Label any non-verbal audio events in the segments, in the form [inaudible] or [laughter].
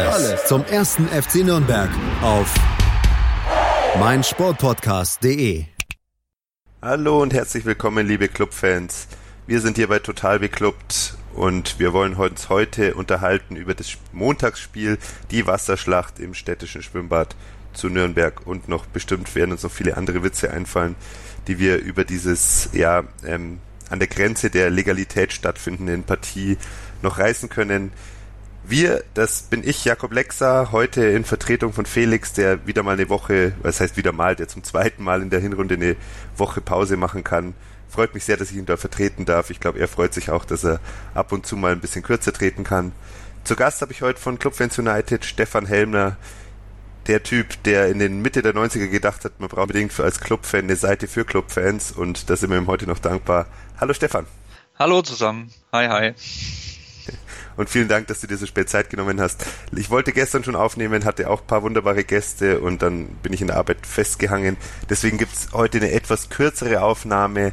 Alles, zum ersten FC Nürnberg auf meinsportpodcast.de. Hallo und herzlich willkommen, liebe Clubfans. Wir sind hier bei Total Beklubbt und wir wollen uns heute unterhalten über das Montagsspiel, die Wasserschlacht im städtischen Schwimmbad zu Nürnberg und noch bestimmt werden uns noch viele andere Witze einfallen, die wir über dieses ja ähm, an der Grenze der Legalität stattfindenden Partie noch reißen können. Wir, das bin ich, Jakob Lexer, heute in Vertretung von Felix, der wieder mal eine Woche, was heißt wieder mal, der zum zweiten Mal in der Hinrunde eine Woche Pause machen kann. Freut mich sehr, dass ich ihn da vertreten darf. Ich glaube, er freut sich auch, dass er ab und zu mal ein bisschen kürzer treten kann. Zu Gast habe ich heute von Clubfans United Stefan Helmner, der Typ, der in den Mitte der 90er gedacht hat, man braucht unbedingt als Clubfan eine Seite für Clubfans und da sind wir ihm heute noch dankbar. Hallo Stefan. Hallo zusammen. Hi, hi. Und vielen Dank, dass du dir so spät Zeit genommen hast. Ich wollte gestern schon aufnehmen, hatte auch ein paar wunderbare Gäste und dann bin ich in der Arbeit festgehangen. Deswegen gibt's heute eine etwas kürzere Aufnahme,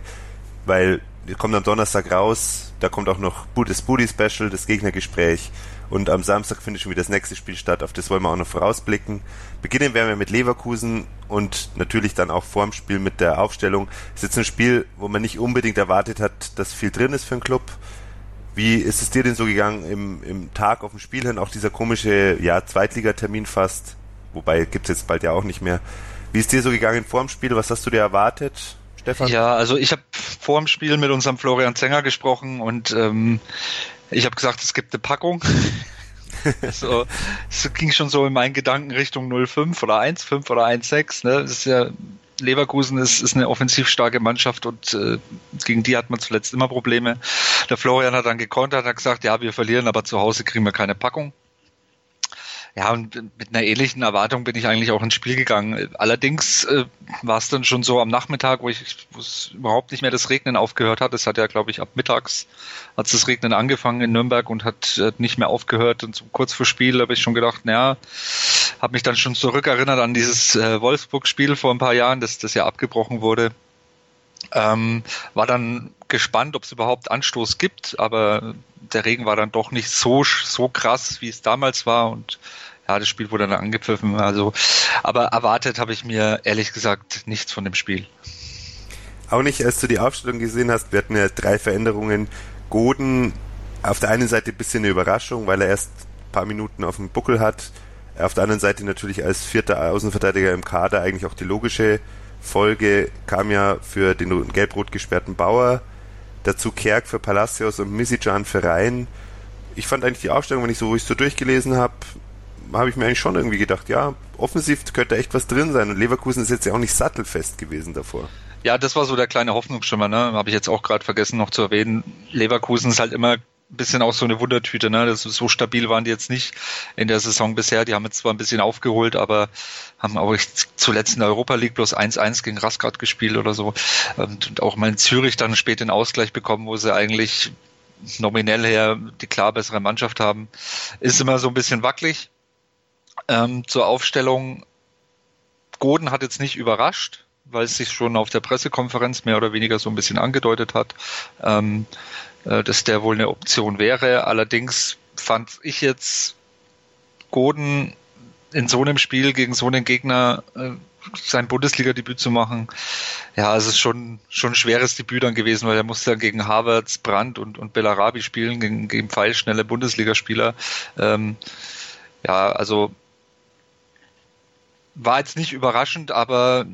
weil wir kommen am Donnerstag raus. Da kommt auch noch das Booty Special, das Gegnergespräch. Und am Samstag findet schon wieder das nächste Spiel statt. Auf das wollen wir auch noch vorausblicken. Beginnen werden wir mit Leverkusen und natürlich dann auch vorm Spiel mit der Aufstellung. Es ist jetzt ein Spiel, wo man nicht unbedingt erwartet hat, dass viel drin ist für einen Club. Wie ist es dir denn so gegangen im, im Tag auf dem Spiel hin? Auch dieser komische ja, Zweitligatermin fast, wobei gibt's jetzt bald ja auch nicht mehr. Wie ist dir so gegangen vor dem Spiel? Was hast du dir erwartet, Stefan? Ja, also ich habe vor dem Spiel mit unserem Florian Zenger gesprochen und ähm, ich habe gesagt, es gibt eine Packung. [laughs] so, es ging schon so in meinen Gedanken Richtung 05 oder 1,5 oder 1,6. Ne? Das ist ja Leverkusen ist, ist eine offensiv starke Mannschaft und äh, gegen die hat man zuletzt immer Probleme. Der Florian hat dann gekontert, hat gesagt, ja, wir verlieren, aber zu Hause kriegen wir keine Packung. Ja, und mit einer ähnlichen Erwartung bin ich eigentlich auch ins Spiel gegangen. Allerdings äh, war es dann schon so am Nachmittag, wo ich wo es überhaupt nicht mehr das Regnen aufgehört hat. Es hat ja, glaube ich, ab mittags hat das Regnen angefangen in Nürnberg und hat äh, nicht mehr aufgehört. Und so kurz vor Spiel habe ich schon gedacht, naja, habe mich dann schon zurückerinnert an dieses äh, Wolfsburg-Spiel vor ein paar Jahren, das, das ja abgebrochen wurde. Ähm, war dann gespannt, ob es überhaupt Anstoß gibt, aber der Regen war dann doch nicht so, so krass, wie es damals war und ja, das Spiel wurde dann angepfiffen. Also, aber erwartet habe ich mir ehrlich gesagt nichts von dem Spiel. Auch nicht, als du die Aufstellung gesehen hast, wir hatten ja drei Veränderungen. Goden auf der einen Seite ein bisschen eine Überraschung, weil er erst ein paar Minuten auf dem Buckel hat. Auf der anderen Seite natürlich als vierter Außenverteidiger im Kader eigentlich auch die logische Folge kam ja für den gelb-rot gesperrten Bauer, dazu Kerk für Palacios und Misijan für Rhein. Ich fand eigentlich die Aufstellung, wenn ich so, wo ich so durchgelesen habe, habe ich mir eigentlich schon irgendwie gedacht, ja, offensiv könnte echt was drin sein. Und Leverkusen ist jetzt ja auch nicht sattelfest gewesen davor. Ja, das war so der kleine Hoffnungsschimmer, ne? Habe ich jetzt auch gerade vergessen noch zu erwähnen. Leverkusen ist halt immer bisschen auch so eine Wundertüte, ne? Das so stabil waren die jetzt nicht in der Saison bisher. Die haben jetzt zwar ein bisschen aufgeholt, aber haben auch zuletzt in der Europa League bloß 1-1 gegen Rasgrad gespielt oder so. Und, und auch mal in Zürich dann spät den Ausgleich bekommen, wo sie eigentlich nominell her die klar bessere Mannschaft haben. Ist immer so ein bisschen wackelig. Ähm, zur Aufstellung, Goden hat jetzt nicht überrascht, weil es sich schon auf der Pressekonferenz mehr oder weniger so ein bisschen angedeutet hat, ähm, äh, dass der wohl eine Option wäre. Allerdings fand ich jetzt Goden in so einem Spiel gegen so einen Gegner äh, sein Bundesliga-Debüt zu machen, ja, es ist schon, schon ein schweres Debüt dann gewesen, weil er musste dann gegen Havertz, Brandt und, und Bellarabi spielen, gegen, gegen pfeilschnelle Bundesligaspieler. Ähm, ja, also war jetzt nicht überraschend, aber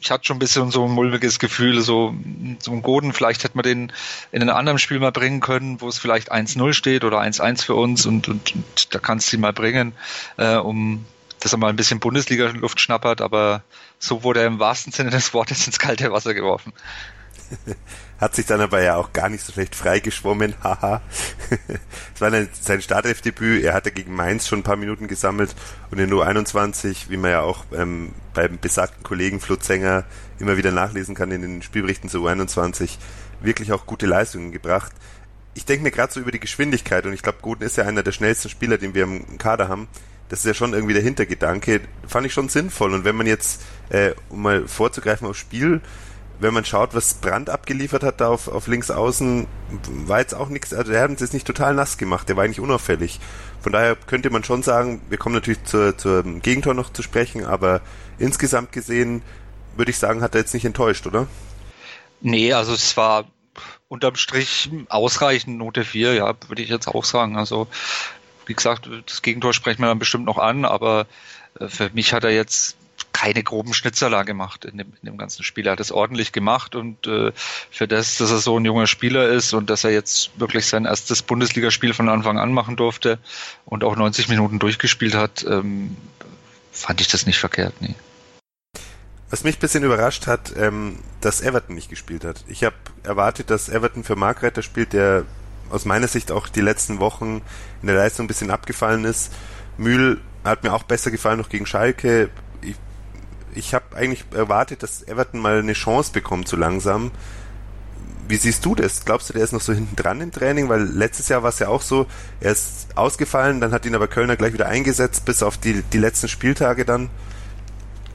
ich hatte schon ein bisschen so ein mulmiges Gefühl, so, so ein Goden, vielleicht hätte man den in einem anderen Spiel mal bringen können, wo es vielleicht 1-0 steht oder 1-1 für uns und, und, und da kannst du ihn mal bringen, äh, um dass er mal ein bisschen Bundesliga-Luft schnappert, aber so wurde er im wahrsten Sinne des Wortes ins kalte Wasser geworfen. [laughs] Hat sich dann aber ja auch gar nicht so schlecht freigeschwommen, [laughs] haha. Es war sein Startelfdebüt, er hatte gegen Mainz schon ein paar Minuten gesammelt und in U21, wie man ja auch ähm, beim besagten Kollegen Flo Zenger immer wieder nachlesen kann in den Spielberichten zu U21, wirklich auch gute Leistungen gebracht. Ich denke mir gerade so über die Geschwindigkeit und ich glaube, Guten ist ja einer der schnellsten Spieler, den wir im Kader haben. Das ist ja schon irgendwie der Hintergedanke. Fand ich schon sinnvoll. Und wenn man jetzt, äh, um mal vorzugreifen aufs Spiel, wenn man schaut, was Brand abgeliefert hat da auf, auf links außen, war jetzt auch nichts, also der hat uns jetzt nicht total nass gemacht, der war eigentlich unauffällig. Von daher könnte man schon sagen, wir kommen natürlich zur, zum Gegentor noch zu sprechen, aber insgesamt gesehen würde ich sagen, hat er jetzt nicht enttäuscht, oder? Nee, also es war unterm Strich ausreichend, Note 4, ja, würde ich jetzt auch sagen. Also, wie gesagt, das Gegentor sprechen wir dann bestimmt noch an, aber äh, für mich hat er jetzt keine groben Schnitzerler gemacht in dem, in dem ganzen Spiel. Er hat es ordentlich gemacht und äh, für das, dass er so ein junger Spieler ist und dass er jetzt wirklich sein erstes Bundesligaspiel von Anfang an machen durfte und auch 90 Minuten durchgespielt hat, ähm, fand ich das nicht verkehrt, nee. Was mich ein bisschen überrascht hat, ähm, dass Everton nicht gespielt hat. Ich habe erwartet, dass Everton für Markreiter spielt, der aus meiner Sicht auch die letzten Wochen in der Leistung ein bisschen abgefallen ist. Mühl hat mir auch besser gefallen noch gegen Schalke ich habe eigentlich erwartet, dass Everton mal eine Chance bekommt, so langsam. Wie siehst du das? Glaubst du, der ist noch so hinten dran im Training? Weil letztes Jahr war es ja auch so, er ist ausgefallen, dann hat ihn aber Kölner gleich wieder eingesetzt, bis auf die, die letzten Spieltage dann.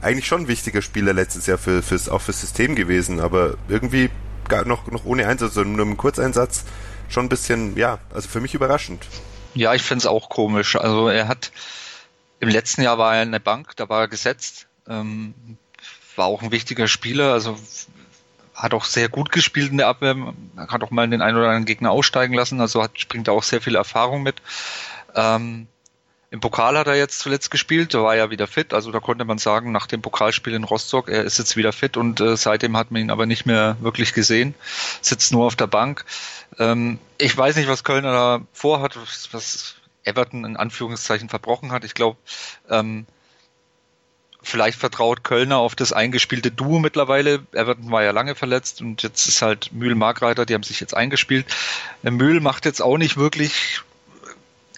Eigentlich schon ein wichtiger Spieler letztes Jahr für, fürs, auch fürs System gewesen, aber irgendwie gar noch, noch ohne Einsatz, sondern nur im Kurzeinsatz schon ein bisschen, ja, also für mich überraschend. Ja, ich finde es auch komisch. Also er hat, im letzten Jahr war er in der Bank, da war er gesetzt ähm, war auch ein wichtiger Spieler, also hat auch sehr gut gespielt in der Abwehr, hat auch mal den einen oder anderen Gegner aussteigen lassen, also hat, bringt auch sehr viel Erfahrung mit. Ähm, Im Pokal hat er jetzt zuletzt gespielt, da war er wieder fit, also da konnte man sagen, nach dem Pokalspiel in Rostock, er ist jetzt wieder fit und äh, seitdem hat man ihn aber nicht mehr wirklich gesehen, sitzt nur auf der Bank. Ähm, ich weiß nicht, was Kölner da vorhat, was Everton in Anführungszeichen verbrochen hat. Ich glaube, ähm, vielleicht vertraut Kölner auf das eingespielte Duo mittlerweile. Everton war ja lange verletzt und jetzt ist halt Mühl Markreiter, die haben sich jetzt eingespielt. Mühl macht jetzt auch nicht wirklich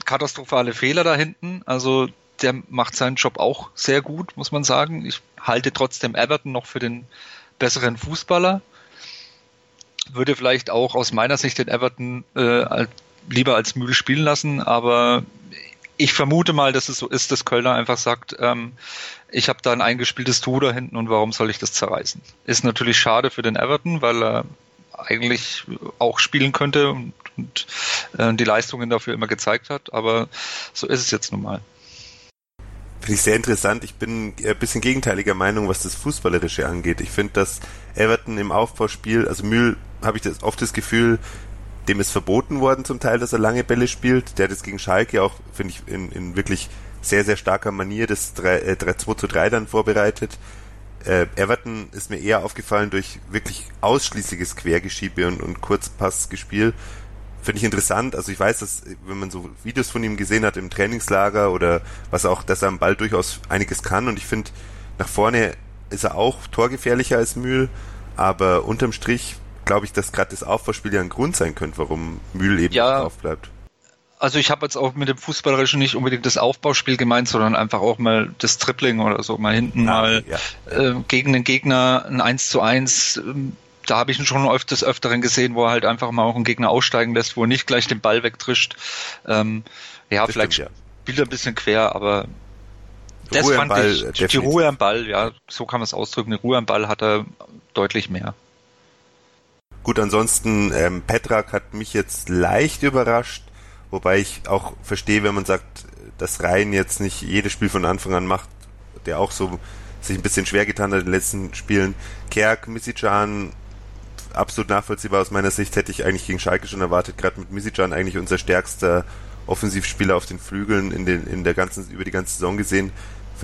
katastrophale Fehler da hinten. Also der macht seinen Job auch sehr gut, muss man sagen. Ich halte trotzdem Everton noch für den besseren Fußballer. Würde vielleicht auch aus meiner Sicht den Everton äh, lieber als Mühl spielen lassen, aber ich vermute mal, dass es so ist, dass Kölner einfach sagt, ähm, ich habe da ein eingespieltes Tour da hinten und warum soll ich das zerreißen? Ist natürlich schade für den Everton, weil er eigentlich auch spielen könnte und, und äh, die Leistungen dafür immer gezeigt hat, aber so ist es jetzt nun mal. Finde ich sehr interessant. Ich bin ein bisschen gegenteiliger Meinung, was das Fußballerische angeht. Ich finde, dass Everton im Aufbauspiel, also Mühl, habe ich das oft das Gefühl, dem ist verboten worden zum Teil, dass er lange Bälle spielt. Der hat jetzt gegen Schalke auch, finde ich, in, in wirklich sehr, sehr starker Manier das 3, äh, 3 2 zu 3 dann vorbereitet. Äh, Everton ist mir eher aufgefallen durch wirklich ausschließliches Quergeschiebe und, und Kurzpassgespiel. Finde ich interessant. Also ich weiß, dass wenn man so Videos von ihm gesehen hat im Trainingslager oder was auch, dass er am Ball durchaus einiges kann und ich finde, nach vorne ist er auch torgefährlicher als Mühl, aber unterm Strich glaube ich, dass gerade das Aufbauspiel ja ein Grund sein könnte, warum Mühl eben ja, drauf bleibt. Also ich habe jetzt auch mit dem Fußballerischen nicht unbedingt das Aufbauspiel gemeint, sondern einfach auch mal das Tripling oder so, mal hinten ah, mal ja. äh, gegen den Gegner ein 1 zu 1. Ähm, da habe ich ihn schon öfters öfteren gesehen, wo er halt einfach mal auch einen Gegner aussteigen lässt, wo er nicht gleich den Ball wegtrischt. Ähm, ja, das vielleicht stimmt, spielt er ein bisschen quer, aber das Ruhe fand Ball, ich, definitiv. die Ruhe am Ball, ja, so kann man es ausdrücken, die Ruhe am Ball hat er deutlich mehr. Gut, ansonsten, ähm, Petrak hat mich jetzt leicht überrascht, wobei ich auch verstehe, wenn man sagt, dass Rhein jetzt nicht jedes Spiel von Anfang an macht, der auch so sich ein bisschen schwer getan hat in den letzten Spielen. Kerk, Misican, absolut nachvollziehbar aus meiner Sicht, hätte ich eigentlich gegen Schalke schon erwartet, gerade mit Misican eigentlich unser stärkster Offensivspieler auf den Flügeln in den, in der ganzen, über die ganze Saison gesehen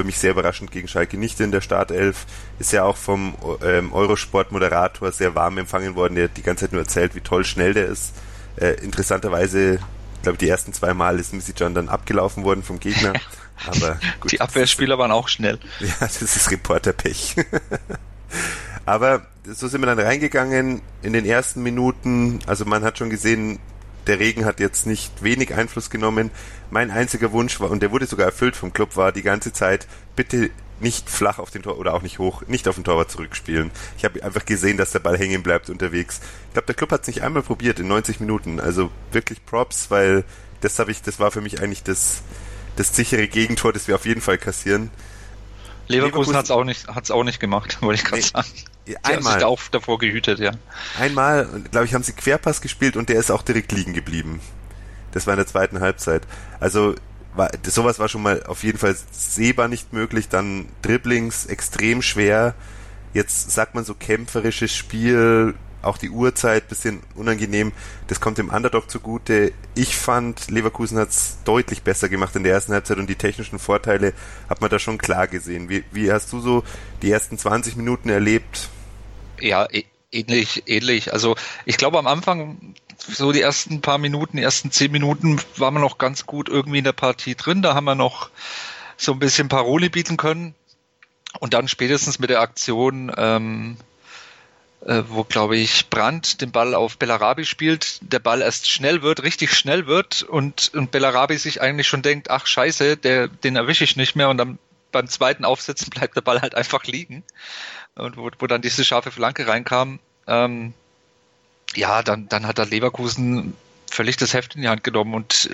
für mich sehr überraschend gegen Schalke nicht in der Startelf. Ist ja auch vom ähm, Eurosport-Moderator sehr warm empfangen worden, der die ganze Zeit nur erzählt, wie toll schnell der ist. Äh, interessanterweise, ich glaube, die ersten zwei Mal ist Misijan dann abgelaufen worden vom Gegner. [laughs] Aber gut, die Abwehrspieler waren auch schnell. [laughs] Ja, das ist Reporterpech. [laughs] Aber so sind wir dann reingegangen in den ersten Minuten. Also man hat schon gesehen, der Regen hat jetzt nicht wenig Einfluss genommen. Mein einziger Wunsch war, und der wurde sogar erfüllt vom Club, war die ganze Zeit, bitte nicht flach auf den Tor oder auch nicht hoch, nicht auf den Torwart zurückspielen. Ich habe einfach gesehen, dass der Ball hängen bleibt unterwegs. Ich glaube, der Club hat es nicht einmal probiert in 90 Minuten. Also wirklich Props, weil das habe ich, das war für mich eigentlich das, das sichere Gegentor, das wir auf jeden Fall kassieren. Leverkusen, Leverkusen hat es auch nicht, hat's auch nicht gemacht, [laughs] wollte ich gerade nee, sagen. Die einmal. Haben sich auch davor gehütet, ja. Einmal, glaube ich, haben sie Querpass gespielt und der ist auch direkt liegen geblieben. Das war in der zweiten Halbzeit. Also war, sowas war schon mal auf jeden Fall sehbar nicht möglich. Dann Dribblings extrem schwer. Jetzt sagt man so kämpferisches Spiel, auch die Uhrzeit bisschen unangenehm. Das kommt dem Underdog zugute. Ich fand, Leverkusen hat es deutlich besser gemacht in der ersten Halbzeit und die technischen Vorteile hat man da schon klar gesehen. Wie, wie hast du so die ersten 20 Minuten erlebt? Ja, ähnlich, ähnlich. Also ich glaube am Anfang so die ersten paar Minuten, die ersten zehn Minuten waren wir noch ganz gut irgendwie in der Partie drin. Da haben wir noch so ein bisschen Paroli bieten können. Und dann spätestens mit der Aktion ähm, äh, wo, glaube ich, Brandt den Ball auf Bellarabi spielt, der Ball erst schnell wird, richtig schnell wird und, und Bellarabi sich eigentlich schon denkt, ach scheiße, der, den erwische ich nicht mehr und dann beim zweiten Aufsetzen [laughs] bleibt der Ball halt einfach liegen. Und wo, wo dann diese scharfe Flanke reinkam, ähm, ja, dann, dann hat der Leverkusen völlig das Heft in die Hand genommen und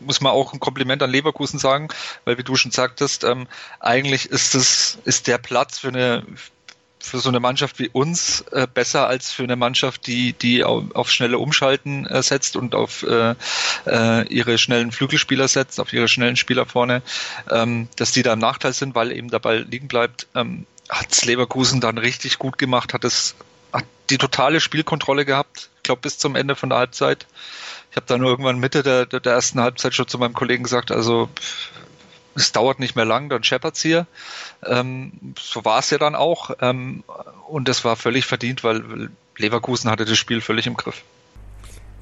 muss man auch ein Kompliment an Leverkusen sagen, weil wie du schon sagtest, ähm, eigentlich ist das ist der Platz für eine für so eine Mannschaft wie uns äh, besser als für eine Mannschaft, die, die auf, auf schnelle Umschalten äh, setzt und auf äh, äh, ihre schnellen Flügelspieler setzt, auf ihre schnellen Spieler vorne, ähm, dass die da im Nachteil sind, weil eben der Ball liegen bleibt. Ähm, hat Leverkusen dann richtig gut gemacht, hat es hat die totale Spielkontrolle gehabt, ich glaube bis zum Ende von der Halbzeit. Ich habe dann irgendwann Mitte der, der ersten Halbzeit schon zu meinem Kollegen gesagt, also es dauert nicht mehr lang, dann scheppert's hier. Ähm, so war es ja dann auch. Ähm, und das war völlig verdient, weil Leverkusen hatte das Spiel völlig im Griff.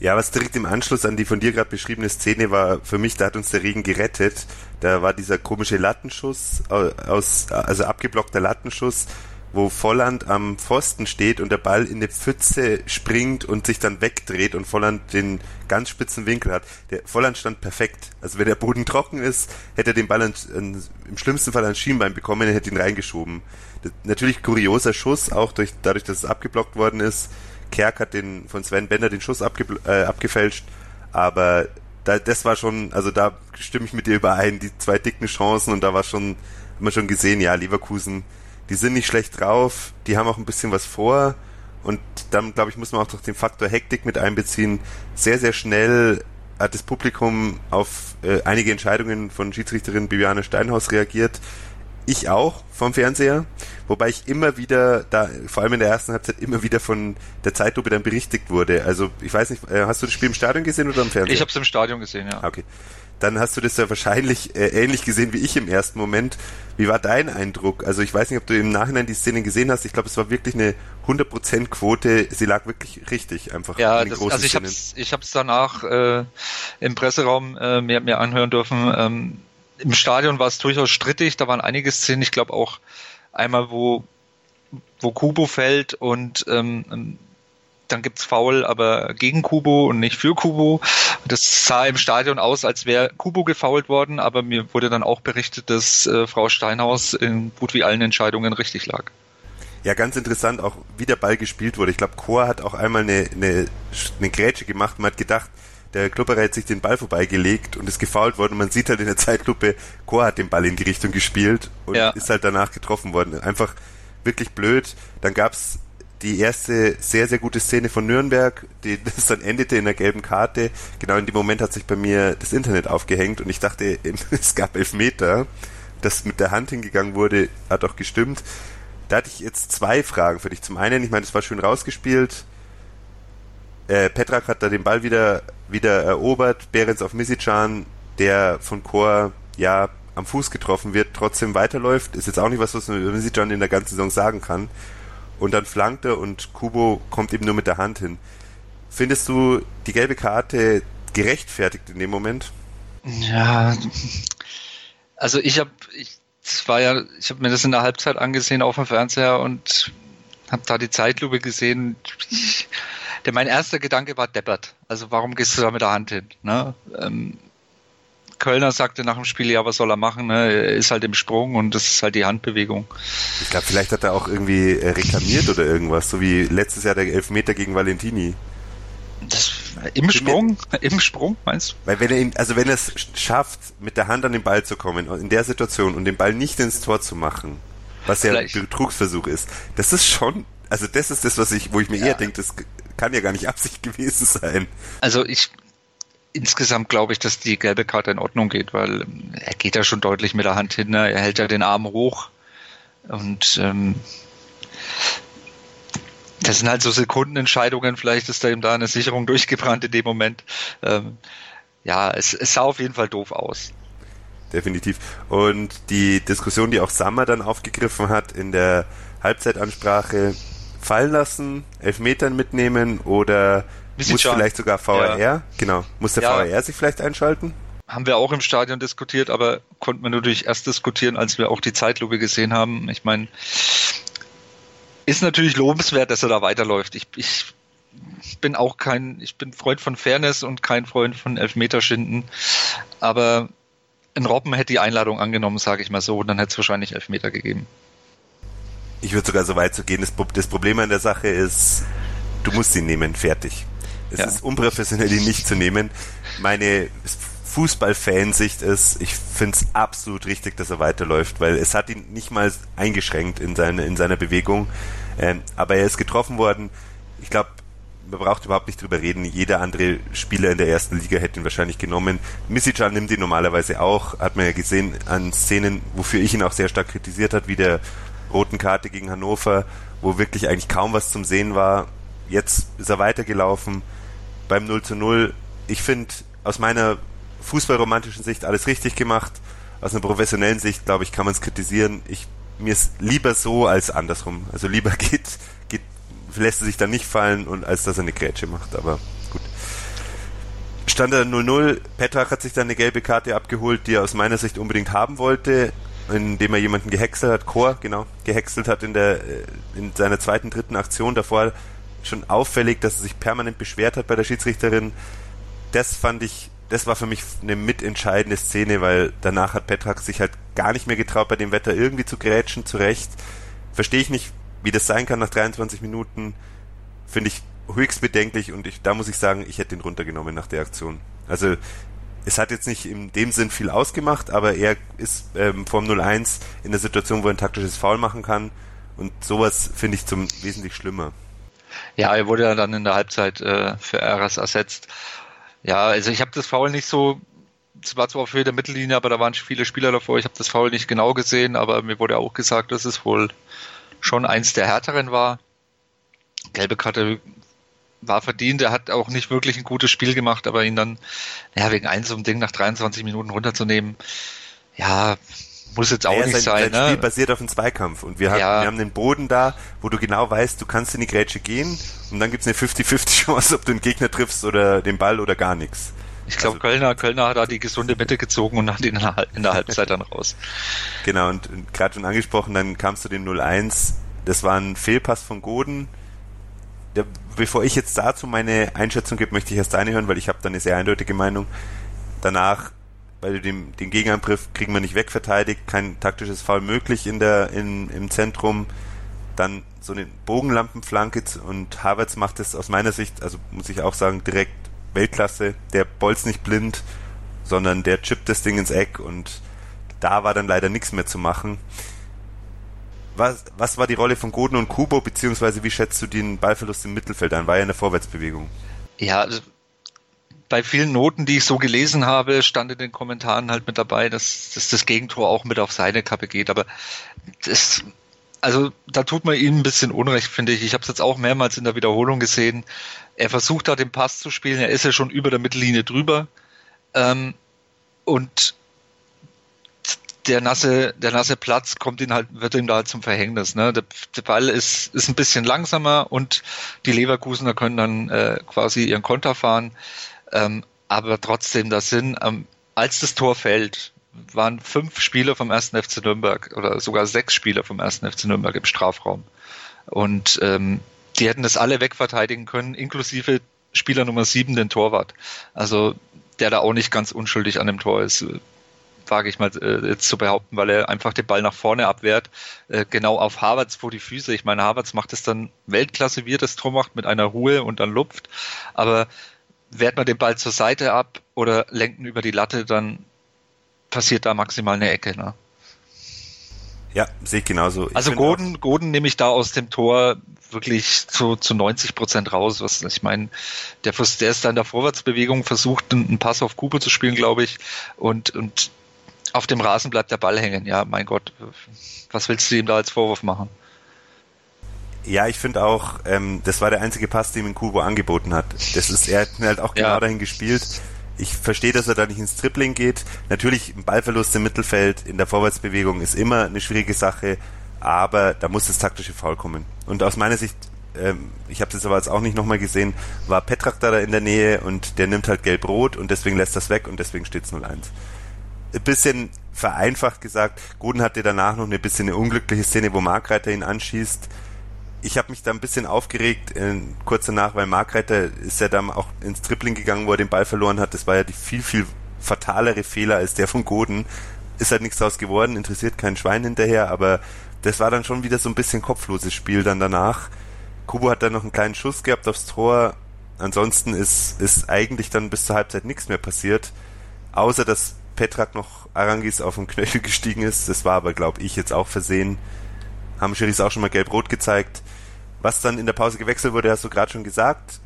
Ja, was direkt im Anschluss an die von dir gerade beschriebene Szene war, für mich, da hat uns der Regen gerettet. Da war dieser komische Lattenschuss aus, also abgeblockter Lattenschuss, wo Volland am Pfosten steht und der Ball in eine Pfütze springt und sich dann wegdreht und Volland den ganz spitzen Winkel hat. Der Volland stand perfekt. Also wenn der Boden trocken ist, hätte er den Ball an, an, im schlimmsten Fall an Schienbein bekommen und hätte ihn reingeschoben. Das, natürlich kurioser Schuss, auch durch, dadurch, dass es abgeblockt worden ist. Kerk hat den von Sven Bender den Schuss abge, äh, abgefälscht, aber da, das war schon, also da stimme ich mit dir überein, die zwei dicken Chancen und da war schon, haben wir schon gesehen, ja, Leverkusen die sind nicht schlecht drauf, die haben auch ein bisschen was vor und dann, glaube ich, muss man auch doch den Faktor Hektik mit einbeziehen. Sehr, sehr schnell hat das Publikum auf äh, einige Entscheidungen von Schiedsrichterin Bibiane Steinhaus reagiert. Ich auch vom Fernseher, wobei ich immer wieder, da vor allem in der ersten Halbzeit immer wieder von der Zeitlupe dann berichtigt wurde. Also ich weiß nicht, äh, hast du das Spiel im Stadion gesehen oder im Fernseher? Ich habe es im Stadion gesehen, ja. Okay dann hast du das ja wahrscheinlich äh, ähnlich gesehen wie ich im ersten Moment. Wie war dein Eindruck? Also ich weiß nicht, ob du im Nachhinein die Szene gesehen hast. Ich glaube, es war wirklich eine 100% Quote. Sie lag wirklich richtig einfach. Ja, das, also ich habe es ich hab's danach äh, im Presseraum äh, mir, mir anhören dürfen. Ähm, Im Stadion war es durchaus strittig. Da waren einige Szenen. Ich glaube auch einmal, wo wo Kubo fällt und ähm, dann gibt's Foul, aber gegen Kubo und nicht für Kubo. Das sah im Stadion aus, als wäre Kubo gefoult worden, aber mir wurde dann auch berichtet, dass äh, Frau Steinhaus in gut wie allen Entscheidungen richtig lag. Ja, ganz interessant auch, wie der Ball gespielt wurde. Ich glaube, Chor hat auch einmal eine, eine, eine Grätsche gemacht und hat gedacht, der Klubberer hat sich den Ball vorbeigelegt und ist gefault worden und man sieht halt in der Zeitlupe, Chor hat den Ball in die Richtung gespielt und ja. ist halt danach getroffen worden. Einfach wirklich blöd. Dann gab's die erste sehr, sehr gute Szene von Nürnberg, die [laughs] das dann endete in der gelben Karte. Genau in dem Moment hat sich bei mir das Internet aufgehängt und ich dachte, [laughs] es gab Elfmeter. Das mit der Hand hingegangen wurde, hat auch gestimmt. Da hatte ich jetzt zwei Fragen für dich. Zum einen, ich meine, es war schön rausgespielt. Äh, Petrak hat da den Ball wieder, wieder erobert. Behrens auf Misicjan, der von Chor, ja, am Fuß getroffen wird, trotzdem weiterläuft. Ist jetzt auch nicht was, was man über Misicjan in der ganzen Saison sagen kann und dann flankt er und Kubo kommt eben nur mit der Hand hin. Findest du die gelbe Karte gerechtfertigt in dem Moment? Ja, also ich habe, ich, war ja, ich habe mir das in der Halbzeit angesehen auf dem Fernseher und habe da die Zeitlupe gesehen. Ich, der, mein erster Gedanke war deppert. Also warum gehst du da mit der Hand hin? Ne? Ähm, Kölner sagte nach dem Spiel, ja, was soll er machen? Ne? Er ist halt im Sprung und das ist halt die Handbewegung. Ich glaube, vielleicht hat er auch irgendwie äh, reklamiert oder irgendwas, so wie letztes Jahr der Elfmeter gegen Valentini. Das, Im Sprung? [laughs] Im Sprung, meinst du? Weil wenn er ihn, also wenn er es schafft, mit der Hand an den Ball zu kommen, in der Situation und den Ball nicht ins Tor zu machen, was ja ein Betrugsversuch ist, das ist schon, also das ist das, was ich, wo ich mir ja. eher denke, das kann ja gar nicht [laughs] Absicht gewesen sein. Also ich, insgesamt glaube ich, dass die gelbe Karte in Ordnung geht, weil er geht ja schon deutlich mit der Hand hin, ne? er hält ja den Arm hoch und ähm, das sind halt so Sekundenentscheidungen, vielleicht ist da eben da eine Sicherung durchgebrannt in dem Moment. Ähm, ja, es, es sah auf jeden Fall doof aus. Definitiv. Und die Diskussion, die auch Sammer dann aufgegriffen hat in der Halbzeitansprache, fallen lassen, Elfmetern mitnehmen oder muss vielleicht sogar VAR, ja. genau, muss der ja. VAR sich vielleicht einschalten? Haben wir auch im Stadion diskutiert, aber konnten wir natürlich erst diskutieren, als wir auch die Zeitlupe gesehen haben. Ich meine, ist natürlich lobenswert, dass er da weiterläuft. Ich, ich bin auch kein, ich bin Freund von Fairness und kein Freund von Elfmeterschinden, aber ein Robben hätte die Einladung angenommen, sage ich mal so, und dann hätte es wahrscheinlich Elfmeter gegeben. Ich würde sogar so weit zu gehen. Das, das Problem an der Sache ist, du musst ihn nehmen, fertig. Es ja. ist unprofessionell, ihn nicht zu nehmen. Meine Fußballfansicht ist, ich finde es absolut richtig, dass er weiterläuft, weil es hat ihn nicht mal eingeschränkt in, seine, in seiner Bewegung. Ähm, aber er ist getroffen worden. Ich glaube, man braucht überhaupt nicht drüber reden. Jeder andere Spieler in der ersten Liga hätte ihn wahrscheinlich genommen. Misican nimmt ihn normalerweise auch. Hat man ja gesehen an Szenen, wofür ich ihn auch sehr stark kritisiert hat, wie der roten Karte gegen Hannover, wo wirklich eigentlich kaum was zum Sehen war. Jetzt ist er weitergelaufen beim 0 zu 0. Ich finde aus meiner fußballromantischen Sicht alles richtig gemacht. Aus einer professionellen Sicht, glaube ich, kann man es kritisieren. Ich, mir ist lieber so als andersrum. Also lieber [laughs] geht, geht, lässt er sich dann nicht fallen und als dass er eine Grätsche macht, aber gut. Stand er 0-0. Petrach hat sich dann eine gelbe Karte abgeholt, die er aus meiner Sicht unbedingt haben wollte, indem er jemanden gehäckselt hat, Chor, genau, gehäckselt hat in der, äh, in seiner zweiten, dritten Aktion. Davor schon auffällig, dass er sich permanent beschwert hat bei der Schiedsrichterin. Das fand ich, das war für mich eine mitentscheidende Szene, weil danach hat Petrak sich halt gar nicht mehr getraut, bei dem Wetter irgendwie zu grätschen, zurecht. Verstehe ich nicht, wie das sein kann nach 23 Minuten. Finde ich höchst bedenklich und ich, da muss ich sagen, ich hätte ihn runtergenommen nach der Aktion. Also es hat jetzt nicht in dem Sinn viel ausgemacht, aber er ist ähm, vom 0-1 in der Situation, wo er ein taktisches Foul machen kann und sowas finde ich zum wesentlich schlimmer. Ja, er wurde ja dann in der Halbzeit äh, für RS ersetzt. Ja, also ich habe das Foul nicht so, es war zwar auf Höhe der Mittellinie, aber da waren viele Spieler davor. Ich habe das Foul nicht genau gesehen, aber mir wurde auch gesagt, dass es wohl schon eins der härteren war. Gelbe Karte war verdient. Er hat auch nicht wirklich ein gutes Spiel gemacht, aber ihn dann, ja, wegen eins so ein Ding nach 23 Minuten runterzunehmen, ja, muss jetzt auch ja, nicht sein. sein ne? Spiel basiert auf einem Zweikampf und wir haben, ja. wir haben den Boden da, wo du genau weißt, du kannst in die Grätsche gehen und dann gibt's eine 50-50 [laughs] Chance, ob du den Gegner triffst oder den Ball oder gar nichts. Ich glaube, also, Kölner, Kölner hat da die gesunde Mitte gezogen und hat ihn in der Halbzeit dann raus. Genau, und gerade schon angesprochen, dann kamst du den 0-1. Das war ein Fehlpass von Goden. Der, bevor ich jetzt dazu meine Einschätzung gebe, möchte ich erst deine hören, weil ich habe dann eine sehr eindeutige Meinung. Danach weil den, den Gegenangriff kriegen wir nicht wegverteidigt, kein taktisches Foul möglich in der, in, im Zentrum. Dann so eine Bogenlampenflanke und Havertz macht es aus meiner Sicht, also muss ich auch sagen, direkt Weltklasse. Der bolzt nicht blind, sondern der chippt das Ding ins Eck und da war dann leider nichts mehr zu machen. Was, was war die Rolle von Goden und Kubo, beziehungsweise wie schätzt du den Ballverlust im Mittelfeld ein? War ja eine Vorwärtsbewegung. Ja, also bei vielen Noten, die ich so gelesen habe, stand in den Kommentaren halt mit dabei, dass, dass das Gegentor auch mit auf seine Kappe geht. Aber das, also da tut man ihm ein bisschen Unrecht, finde ich. Ich habe es jetzt auch mehrmals in der Wiederholung gesehen. Er versucht da den Pass zu spielen. Er ist ja schon über der Mittellinie drüber. Ähm, und der nasse, der nasse Platz kommt ihn halt, wird ihm da halt zum Verhängnis. Ne? Der, der Ball ist, ist ein bisschen langsamer und die Leverkusener können dann äh, quasi ihren Konter fahren. Ähm, aber trotzdem, das sind, ähm, als das Tor fällt, waren fünf Spieler vom ersten FC Nürnberg oder sogar sechs Spieler vom ersten FC Nürnberg im Strafraum. Und ähm, die hätten das alle wegverteidigen können, inklusive Spieler Nummer 7, den Torwart. Also der da auch nicht ganz unschuldig an dem Tor ist, wage ich mal äh, jetzt zu behaupten, weil er einfach den Ball nach vorne abwehrt, äh, genau auf Havertz vor die Füße. Ich meine, Havertz macht es dann Weltklasse, wie er das Tor macht, mit einer Ruhe und dann lupft. Aber wehrt man den Ball zur Seite ab oder lenken über die Latte, dann passiert da maximal eine Ecke. Ne? Ja, sehe ich genauso. Ich also Goden, Goden nehme ich da aus dem Tor wirklich zu, zu 90 Prozent raus. Was, ich meine, der, der ist da in der Vorwärtsbewegung, versucht einen Pass auf Kubo zu spielen, glaube ich, und, und auf dem Rasen bleibt der Ball hängen. Ja, mein Gott, was willst du ihm da als Vorwurf machen? Ja, ich finde auch, ähm, das war der einzige Pass, den ihm Kubo angeboten hat. Das ist, er hat halt auch genau ja. dahin gespielt. Ich verstehe, dass er da nicht ins Tripling geht. Natürlich, ein Ballverlust im Mittelfeld in der Vorwärtsbewegung ist immer eine schwierige Sache, aber da muss das taktische Foul kommen. Und aus meiner Sicht, ähm, ich habe das aber jetzt auch nicht nochmal gesehen, war Petrak da in der Nähe und der nimmt halt gelb-rot und deswegen lässt das weg und deswegen steht es 0-1. Ein bisschen vereinfacht gesagt, Guden hatte danach noch eine bisschen eine unglückliche Szene, wo Markreiter ihn anschießt ich habe mich da ein bisschen aufgeregt, äh, kurz danach, weil Markreiter ist ja dann auch ins Tripling gegangen, wo er den Ball verloren hat. Das war ja die viel, viel fatalere Fehler als der von Goden. Ist halt nichts draus geworden, interessiert kein Schwein hinterher, aber das war dann schon wieder so ein bisschen kopfloses Spiel dann danach. Kubo hat dann noch einen kleinen Schuss gehabt aufs Tor. Ansonsten ist, ist eigentlich dann bis zur Halbzeit nichts mehr passiert. Außer, dass Petrak noch Arangis auf den Knöchel gestiegen ist. Das war aber, glaube ich, jetzt auch versehen. Haben Schiris auch schon mal gelb-rot gezeigt. Was dann in der Pause gewechselt wurde, hast du gerade schon gesagt.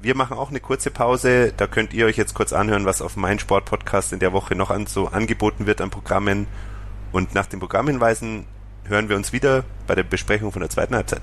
Wir machen auch eine kurze Pause. Da könnt ihr euch jetzt kurz anhören, was auf mein Sport-Podcast in der Woche noch an, so angeboten wird an Programmen. Und nach den Programmhinweisen hören wir uns wieder bei der Besprechung von der zweiten Halbzeit.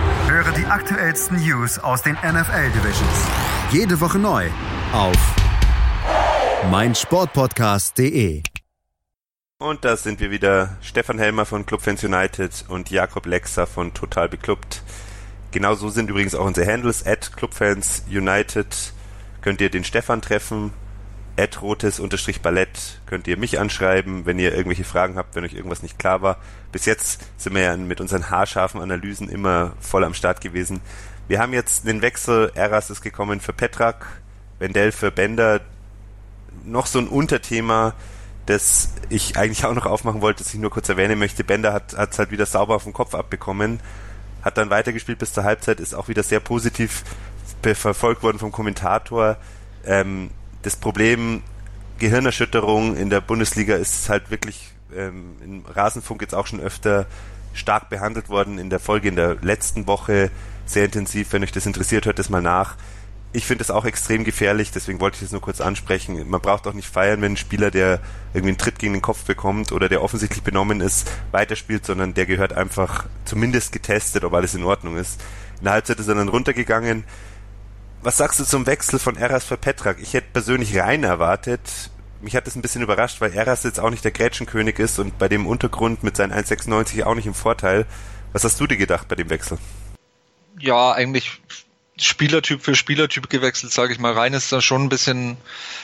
Höre die aktuellsten News aus den NFL Divisions. Jede Woche neu auf meinsportpodcast.de. Und da sind wir wieder. Stefan Helmer von Clubfans United und Jakob Lexer von Total Beklubbt. Genauso sind übrigens auch unsere Handles at Clubfans United. Könnt ihr den Stefan treffen rotes-ballett könnt ihr mich anschreiben, wenn ihr irgendwelche Fragen habt, wenn euch irgendwas nicht klar war. Bis jetzt sind wir ja mit unseren haarscharfen Analysen immer voll am Start gewesen. Wir haben jetzt den Wechsel, Eras ist gekommen für Petrak, Wendell für Bender. Noch so ein Unterthema, das ich eigentlich auch noch aufmachen wollte, das ich nur kurz erwähnen möchte. Bender hat es halt wieder sauber auf den Kopf abbekommen, hat dann weitergespielt bis zur Halbzeit, ist auch wieder sehr positiv verfolgt worden vom Kommentator. Ähm, das Problem Gehirnerschütterung in der Bundesliga ist halt wirklich ähm, im Rasenfunk jetzt auch schon öfter stark behandelt worden in der Folge in der letzten Woche sehr intensiv. Wenn euch das interessiert, hört das mal nach. Ich finde das auch extrem gefährlich, deswegen wollte ich das nur kurz ansprechen. Man braucht auch nicht feiern, wenn ein Spieler, der irgendwie einen Tritt gegen den Kopf bekommt oder der offensichtlich benommen ist, weiterspielt, sondern der gehört einfach zumindest getestet, ob alles in Ordnung ist. In der Halbzeit ist er dann runtergegangen. Was sagst du zum Wechsel von Eras für Petrak? Ich hätte persönlich rein erwartet. Mich hat das ein bisschen überrascht, weil Eras jetzt auch nicht der Grätschenkönig ist und bei dem Untergrund mit seinen 1,96 auch nicht im Vorteil. Was hast du dir gedacht bei dem Wechsel? Ja, eigentlich Spielertyp für Spielertyp gewechselt, sage ich mal. Rein ist da schon ein bisschen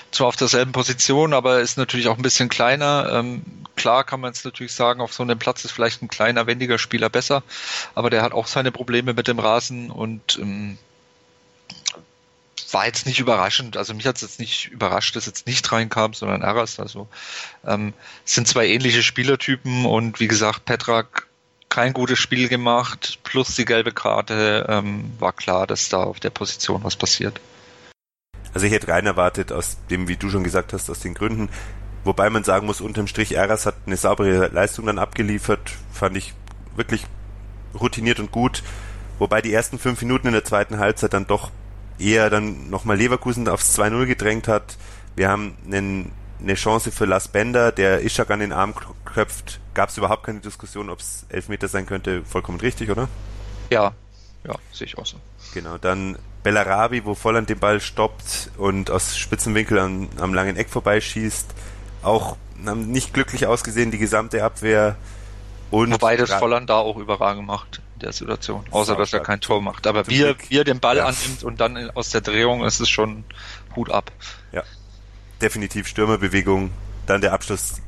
zwar auf derselben Position, aber ist natürlich auch ein bisschen kleiner. Ähm, klar kann man jetzt natürlich sagen, auf so einem Platz ist vielleicht ein kleiner, wendiger Spieler besser, aber der hat auch seine Probleme mit dem Rasen und ähm, war jetzt nicht überraschend. Also mich hat es jetzt nicht überrascht, dass jetzt nicht reinkam, sondern Aras. Also ähm, sind zwei ähnliche Spielertypen und wie gesagt, Petrak kein gutes Spiel gemacht, plus die gelbe Karte, ähm, war klar, dass da auf der Position was passiert. Also ich hätte rein erwartet, aus dem, wie du schon gesagt hast, aus den Gründen, wobei man sagen muss, unterm Strich Aras hat eine saubere Leistung dann abgeliefert, fand ich wirklich routiniert und gut, wobei die ersten fünf Minuten in der zweiten Halbzeit dann doch eher dann nochmal Leverkusen aufs 2-0 gedrängt hat. Wir haben einen, eine Chance für Las Bender, der Ishak an den Arm köpft. Gab es überhaupt keine Diskussion, ob es Elfmeter sein könnte? Vollkommen richtig, oder? Ja, ja, sehe ich auch so. Genau, dann Bellarabi, wo Volland den Ball stoppt und aus Spitzenwinkel am, am langen Eck vorbeischießt. Auch haben nicht glücklich ausgesehen, die gesamte Abwehr. Und Wobei das Volland da auch überragend macht in der Situation, außer dass er kein Tor macht. Aber wie er, wie er den Ball ja. annimmt und dann aus der Drehung ist es schon Hut ab. Ja, definitiv Stürmerbewegung. Dann der Abschluss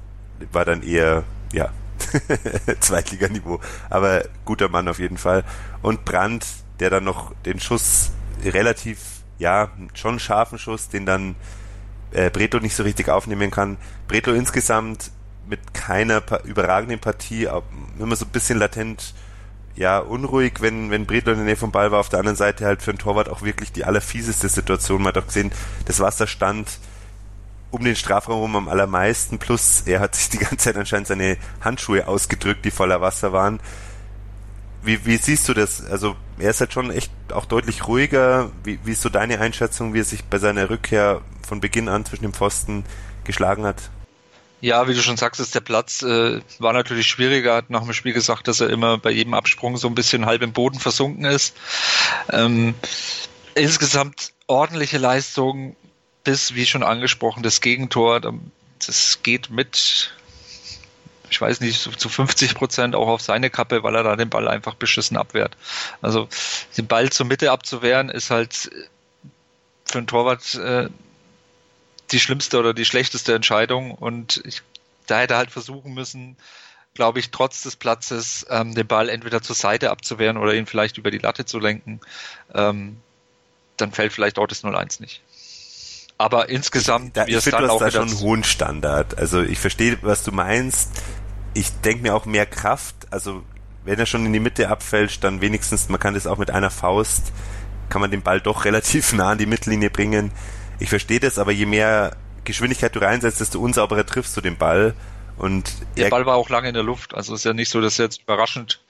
war dann eher, ja, [laughs] Zweitliganiveau. Aber guter Mann auf jeden Fall. Und Brandt, der dann noch den Schuss relativ, ja, schon scharfen Schuss, den dann äh, Breto nicht so richtig aufnehmen kann. Breto insgesamt mit keiner überragenden Partie, immer so ein bisschen latent, ja, unruhig, wenn, wenn Breto in der Nähe vom Ball war. Auf der anderen Seite halt für einen Torwart auch wirklich die allerfieseste Situation. Man hat auch gesehen, das Wasser stand um den Strafraum am allermeisten, plus er hat sich [laughs] die ganze Zeit anscheinend seine Handschuhe ausgedrückt, die voller Wasser waren. Wie, wie siehst du das? Also er ist halt schon echt auch deutlich ruhiger. Wie, wie ist so deine Einschätzung, wie er sich bei seiner Rückkehr von Beginn an zwischen dem Pfosten geschlagen hat? Ja, wie du schon sagst, ist der Platz äh, war natürlich schwieriger. Hat nach dem Spiel gesagt, dass er immer bei jedem Absprung so ein bisschen halb im Boden versunken ist. Ähm, insgesamt ordentliche Leistung, bis, wie schon angesprochen, das Gegentor. Das geht mit ich weiß nicht, zu 50 Prozent auch auf seine Kappe, weil er da den Ball einfach beschissen abwehrt. Also den Ball zur Mitte abzuwehren ist halt für einen Torwart äh, die schlimmste oder die schlechteste Entscheidung und ich, da hätte er halt versuchen müssen, glaube ich, trotz des Platzes ähm, den Ball entweder zur Seite abzuwehren oder ihn vielleicht über die Latte zu lenken. Ähm, dann fällt vielleicht auch das 0-1 nicht. Aber insgesamt, da, ich finde, du hast da schon einen hohen Standard. Also ich verstehe, was du meinst. Ich denke mir auch mehr Kraft. Also wenn er schon in die Mitte abfälscht, dann wenigstens, man kann das auch mit einer Faust, kann man den Ball doch [laughs] relativ nah an die Mittellinie bringen. Ich verstehe das, aber je mehr Geschwindigkeit du reinsetzt, desto unsauberer triffst du den Ball. Und der Ball war auch lange in der Luft. Also ist ja nicht so, dass er jetzt überraschend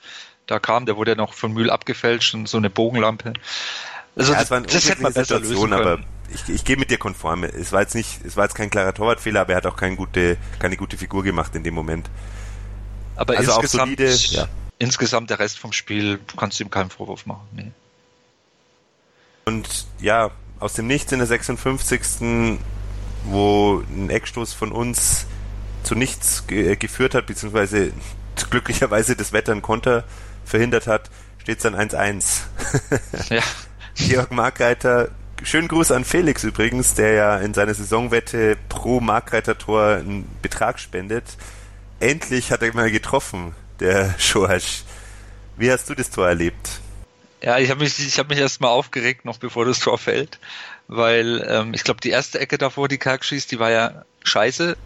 da kam. Der wurde ja noch von Mühl abgefälscht und so eine Bogenlampe. Also ja, das, das hätte man besser Situation, lösen können. aber ich, ich gehe mit dir konform. Es war jetzt nicht, es war jetzt kein klarer Torwartfehler, aber er hat auch keine gute, keine gute Figur gemacht in dem Moment. Aber also insgesamt, solide, ja. insgesamt der Rest vom Spiel kannst du ihm keinen Vorwurf machen. Nee. Und ja, aus dem Nichts in der 56. wo ein Eckstoß von uns zu nichts ge geführt hat, beziehungsweise [laughs] glücklicherweise das Wetter einen Konter verhindert hat, steht es dann 1-1. ja. Georg Markreiter schönen Gruß an Felix übrigens, der ja in seiner Saisonwette pro Markreiter-Tor einen Betrag spendet. Endlich hat er mal getroffen, der [laughs] Schorsch. Wie hast du das Tor erlebt? Ja, ich habe mich, ich habe mich erst mal aufgeregt, noch bevor das Tor fällt, weil ähm, ich glaube, die erste Ecke davor, die Kalk schießt, die war ja scheiße,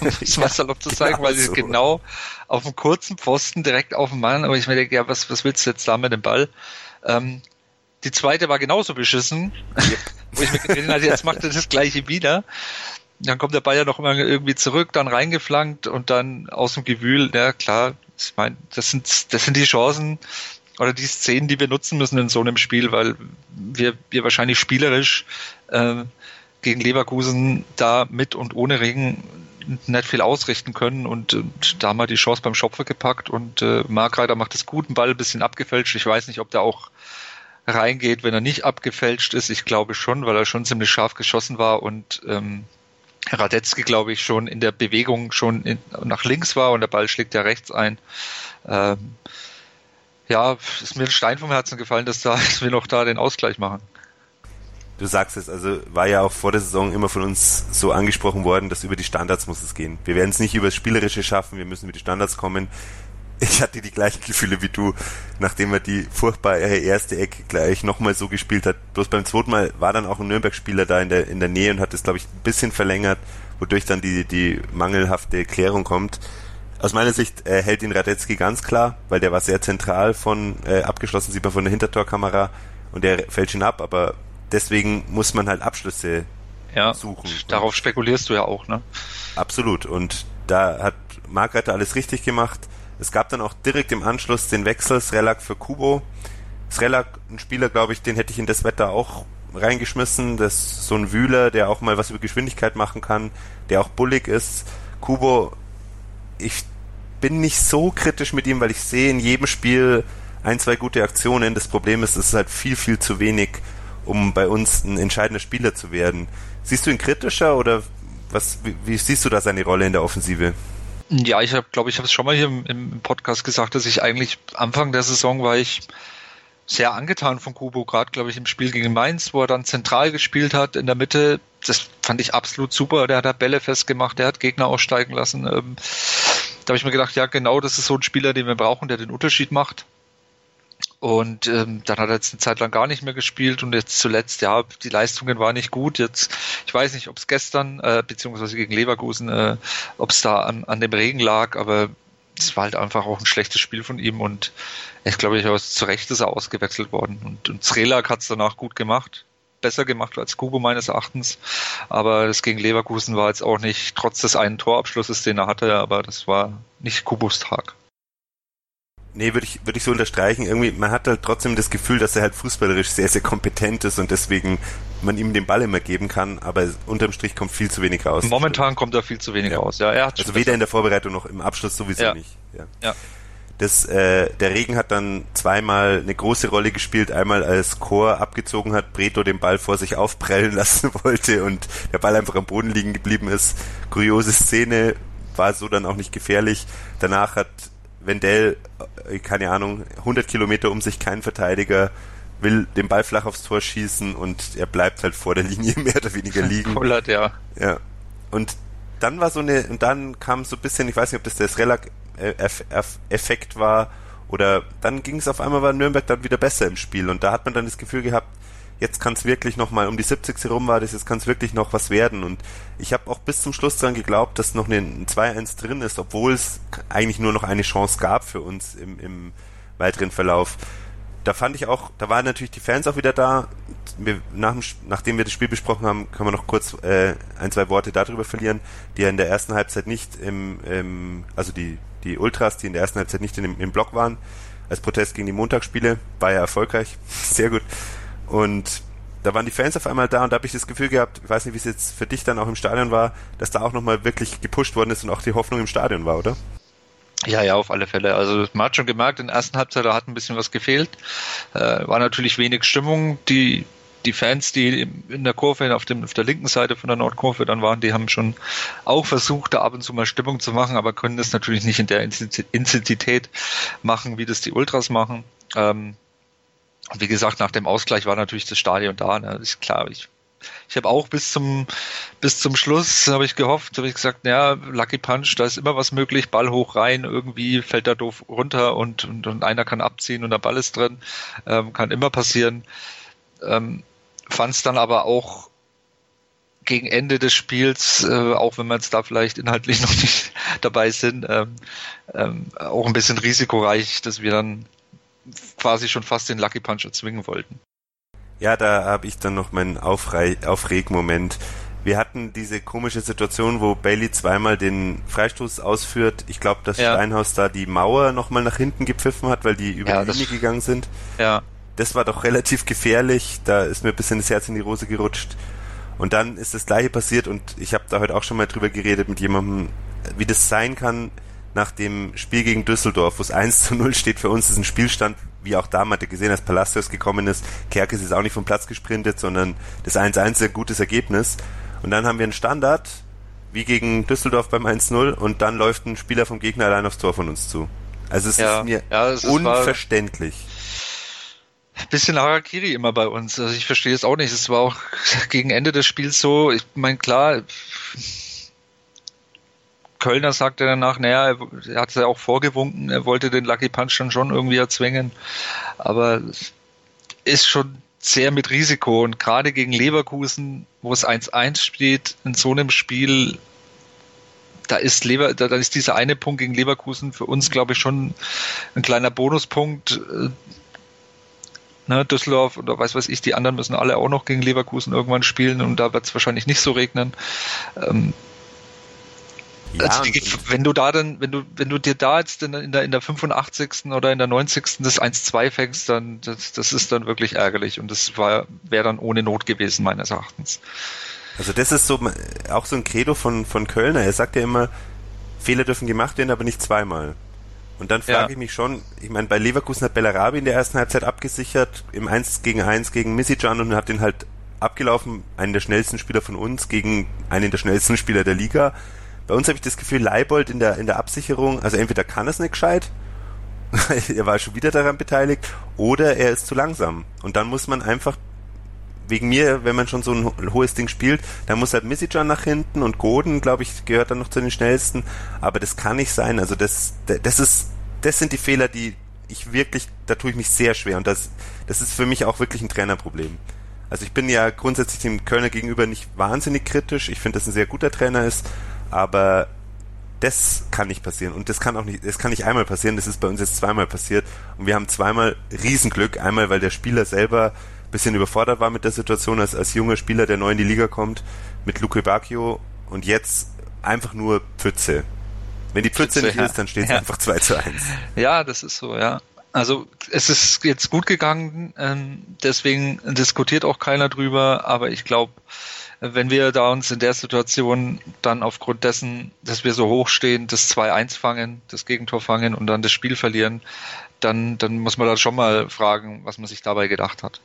um es [laughs] mal salopp zu zeigen, genau weil sie so. genau auf dem kurzen Pfosten direkt auf dem Mann, aber ich mir denke, ja, was, was willst du jetzt da mit dem Ball? Ähm, die zweite war genauso beschissen, wo ich mir gedacht habe, jetzt macht er das gleiche wieder. Dann kommt der Ball ja noch immer irgendwie zurück, dann reingeflankt und dann aus dem Gewühl, ja klar, ich meine, das sind, das sind die Chancen oder die Szenen, die wir nutzen müssen in so einem Spiel, weil wir, wir wahrscheinlich spielerisch äh, gegen Leverkusen da mit und ohne Regen nicht viel ausrichten können und, und da haben wir die Chance beim Schopfer gepackt und äh, Markreiter macht das gut, ein Ball ein bisschen abgefälscht. Ich weiß nicht, ob der auch reingeht, wenn er nicht abgefälscht ist. Ich glaube schon, weil er schon ziemlich scharf geschossen war und ähm, Radetzky, glaube ich, schon in der Bewegung schon in, nach links war und der Ball schlägt ja rechts ein. Ähm, ja, ist mir ein Stein vom Herzen gefallen, dass, da, [laughs] dass wir noch da den Ausgleich machen. Du sagst es, also war ja auch vor der Saison immer von uns so angesprochen worden, dass über die Standards muss es gehen. Wir werden es nicht über das Spielerische schaffen, wir müssen über die Standards kommen ich hatte die gleichen Gefühle wie du, nachdem er die furchtbare erste Ecke gleich nochmal so gespielt hat. Bloß beim zweiten Mal war dann auch ein Nürnberg-Spieler da in der, in der Nähe und hat es, glaube ich, ein bisschen verlängert, wodurch dann die, die mangelhafte Klärung kommt. Aus meiner Sicht äh, hält ihn Radetzky ganz klar, weil der war sehr zentral von äh, abgeschlossen, sieht man von der Hintertorkamera und der fällt schon ab, aber deswegen muss man halt Abschlüsse ja, suchen. Darauf spekulierst du ja auch, ne? Absolut. Und da hat Margreiter alles richtig gemacht. Es gab dann auch direkt im Anschluss den Wechsel Srelak für Kubo. Srelak, ein Spieler, glaube ich, den hätte ich in das Wetter auch reingeschmissen. Das ist so ein Wühler, der auch mal was über Geschwindigkeit machen kann, der auch bullig ist. Kubo, ich bin nicht so kritisch mit ihm, weil ich sehe in jedem Spiel ein, zwei gute Aktionen. Das Problem ist, es ist halt viel, viel zu wenig, um bei uns ein entscheidender Spieler zu werden. Siehst du ihn kritischer oder was, wie, wie siehst du da seine Rolle in der Offensive? Ja, ich habe, glaube ich, habe es schon mal hier im, im, Podcast gesagt, dass ich eigentlich Anfang der Saison war ich sehr angetan von Kubo, gerade glaube ich im Spiel gegen Mainz, wo er dann zentral gespielt hat in der Mitte. Das fand ich absolut super. Der hat da Bälle festgemacht, der hat Gegner aussteigen lassen. Ähm, da habe ich mir gedacht, ja genau, das ist so ein Spieler, den wir brauchen, der den Unterschied macht. Und ähm, dann hat er jetzt eine Zeit lang gar nicht mehr gespielt und jetzt zuletzt, ja, die Leistungen waren nicht gut. Jetzt, ich weiß nicht, ob es gestern, äh, beziehungsweise gegen Leverkusen, äh, ob es da an, an dem Regen lag, aber es war halt einfach auch ein schlechtes Spiel von ihm und ich glaube, ich zu Recht ist er ausgewechselt worden. Und, und Zrelak hat es danach gut gemacht. Besser gemacht als Kubo meines Erachtens. Aber das gegen Leverkusen war jetzt auch nicht, trotz des einen Torabschlusses, den er hatte, aber das war nicht Kubos Tag. Nee, würde ich, würde ich so unterstreichen. Irgendwie, man hat halt trotzdem das Gefühl, dass er halt fußballerisch sehr, sehr kompetent ist und deswegen man ihm den Ball immer geben kann, aber unterm Strich kommt viel zu wenig raus. Momentan kommt da viel zu wenig ja. raus, ja. Er hat also weder in der Vorbereitung noch im Abschluss sowieso ja. nicht. Ja. ja. Das, äh, der Regen hat dann zweimal eine große Rolle gespielt. Einmal als Chor abgezogen hat, Breto den Ball vor sich aufprellen [laughs] lassen wollte und der Ball einfach am Boden liegen geblieben ist. Kuriose Szene, war so dann auch nicht gefährlich. Danach hat Wendell, äh, keine Ahnung, 100 Kilometer um sich, kein Verteidiger, will den Ball flach aufs Tor schießen und er bleibt halt vor der Linie [laughs] mehr oder weniger liegen. Kullert, ja. Ja. Und dann war so eine, und dann kam so ein bisschen, ich weiß nicht, ob das der Srelak-Effekt war, oder dann ging es auf einmal, war Nürnberg dann wieder besser im Spiel und da hat man dann das Gefühl gehabt, jetzt kann es wirklich noch mal um die 70. herum war das, jetzt kann es wirklich noch was werden. Und ich habe auch bis zum Schluss dran geglaubt, dass noch ein 2-1 drin ist, obwohl es eigentlich nur noch eine Chance gab für uns im, im weiteren Verlauf. Da fand ich auch, da waren natürlich die Fans auch wieder da. Wir, nach, nachdem wir das Spiel besprochen haben, können wir noch kurz äh, ein, zwei Worte darüber verlieren, die ja in der ersten Halbzeit nicht im, im also die, die Ultras, die in der ersten Halbzeit nicht in, im Block waren, als Protest gegen die Montagsspiele, war ja erfolgreich, [laughs] sehr gut. Und da waren die Fans auf einmal da und da habe ich das Gefühl gehabt, ich weiß nicht, wie es jetzt für dich dann auch im Stadion war, dass da auch nochmal wirklich gepusht worden ist und auch die Hoffnung im Stadion war, oder? Ja, ja, auf alle Fälle. Also man hat schon gemerkt, in der ersten Halbzeit da hat ein bisschen was gefehlt. Äh, war natürlich wenig Stimmung. Die die Fans, die in der Kurve auf, dem, auf der linken Seite von der Nordkurve dann waren, die haben schon auch versucht, da ab und zu mal Stimmung zu machen, aber können das natürlich nicht in der Intensität machen, wie das die Ultras machen. Ähm, wie gesagt, nach dem Ausgleich war natürlich das Stadion da. Ne? Ist klar, ich, ich habe auch bis zum bis zum Schluss habe ich gehofft, habe ich gesagt, ja, Lucky Punch, da ist immer was möglich, Ball hoch rein, irgendwie fällt er doof runter und, und, und einer kann abziehen und der Ball ist drin, ähm, kann immer passieren. Ähm, Fand es dann aber auch gegen Ende des Spiels, äh, auch wenn wir jetzt da vielleicht inhaltlich [laughs] noch nicht dabei sind, ähm, ähm, auch ein bisschen risikoreich, dass wir dann quasi schon fast den Lucky Punch erzwingen wollten. Ja, da habe ich dann noch meinen Aufre Aufregmoment. Wir hatten diese komische Situation, wo Bailey zweimal den Freistoß ausführt. Ich glaube, dass ja. Steinhaus da die Mauer nochmal nach hinten gepfiffen hat, weil die über ja, die Linie gegangen sind. Ja. Das war doch relativ gefährlich. Da ist mir ein bisschen das Herz in die Rose gerutscht. Und dann ist das gleiche passiert und ich habe da heute auch schon mal drüber geredet mit jemandem, wie das sein kann, nach dem Spiel gegen Düsseldorf, wo es 1 zu 0 steht für uns, ist ein Spielstand, wie auch da, man hat gesehen, als Palacios gekommen ist, Kerkes ist auch nicht vom Platz gesprintet, sondern das 1-1 ist ein gutes Ergebnis. Und dann haben wir einen Standard, wie gegen Düsseldorf beim 1-0, und dann läuft ein Spieler vom Gegner allein aufs Tor von uns zu. Also es ja, ist mir ja, es unverständlich. Ein bisschen Harakiri immer bei uns. Also ich verstehe es auch nicht. Es war auch [laughs] gegen Ende des Spiels so, ich meine, klar, Kölner sagte danach, naja, er hat es ja auch vorgewunken, er wollte den Lucky Punch dann schon irgendwie erzwingen. Aber ist schon sehr mit Risiko und gerade gegen Leverkusen, wo es 1-1 steht, in so einem Spiel, da ist Lever, da, da, ist dieser eine Punkt gegen Leverkusen für uns, glaube ich, schon ein kleiner Bonuspunkt. Ne, Düsseldorf oder weiß was ich, die anderen müssen alle auch noch gegen Leverkusen irgendwann spielen und da wird es wahrscheinlich nicht so regnen. Ähm, ja, also wenn du da dann, wenn du, wenn du dir da jetzt in, in, der, in der 85. oder in der 90. das 1-2 fängst, dann das, das ist dann wirklich ärgerlich und das war wäre dann ohne Not gewesen, meines Erachtens. Also das ist so auch so ein Credo von, von Kölner. Er sagt ja immer, Fehler dürfen gemacht werden, aber nicht zweimal. Und dann frage ja. ich mich schon, ich meine, bei Leverkusen hat Bellarabi in der ersten Halbzeit abgesichert, im 1 gegen 1 gegen Misijan und hat den halt abgelaufen, einen der schnellsten Spieler von uns gegen einen der schnellsten Spieler der Liga. Bei uns habe ich das Gefühl, Leibold in der, in der Absicherung, also entweder kann es nicht gescheit, [laughs] er war schon wieder daran beteiligt, oder er ist zu langsam. Und dann muss man einfach wegen mir, wenn man schon so ein hohes Ding spielt, dann muss halt Misijan nach hinten und Goden, glaube ich, gehört dann noch zu den schnellsten. Aber das kann nicht sein. Also das, das ist, das sind die Fehler, die ich wirklich, da tue ich mich sehr schwer. Und das, das ist für mich auch wirklich ein Trainerproblem. Also ich bin ja grundsätzlich dem Kölner gegenüber nicht wahnsinnig kritisch. Ich finde, dass ein sehr guter Trainer ist. Aber das kann nicht passieren. Und das kann auch nicht, das kann nicht einmal passieren. Das ist bei uns jetzt zweimal passiert. Und wir haben zweimal Riesenglück. Einmal, weil der Spieler selber bisschen überfordert war mit der Situation als, als junger Spieler, der neu in die Liga kommt, mit Luke Bacchio und jetzt einfach nur Pfütze. Wenn die Pfütze, Pfütze nicht ja. ist, dann steht es ja. einfach 2 zu 1. Ja, das ist so, ja. Also es ist jetzt gut gegangen, ähm, deswegen diskutiert auch keiner drüber, aber ich glaube, wenn wir da uns in der Situation dann aufgrund dessen, dass wir so hoch stehen, das 2-1 fangen, das Gegentor fangen und dann das Spiel verlieren, dann, dann muss man da schon mal fragen, was man sich dabei gedacht hat.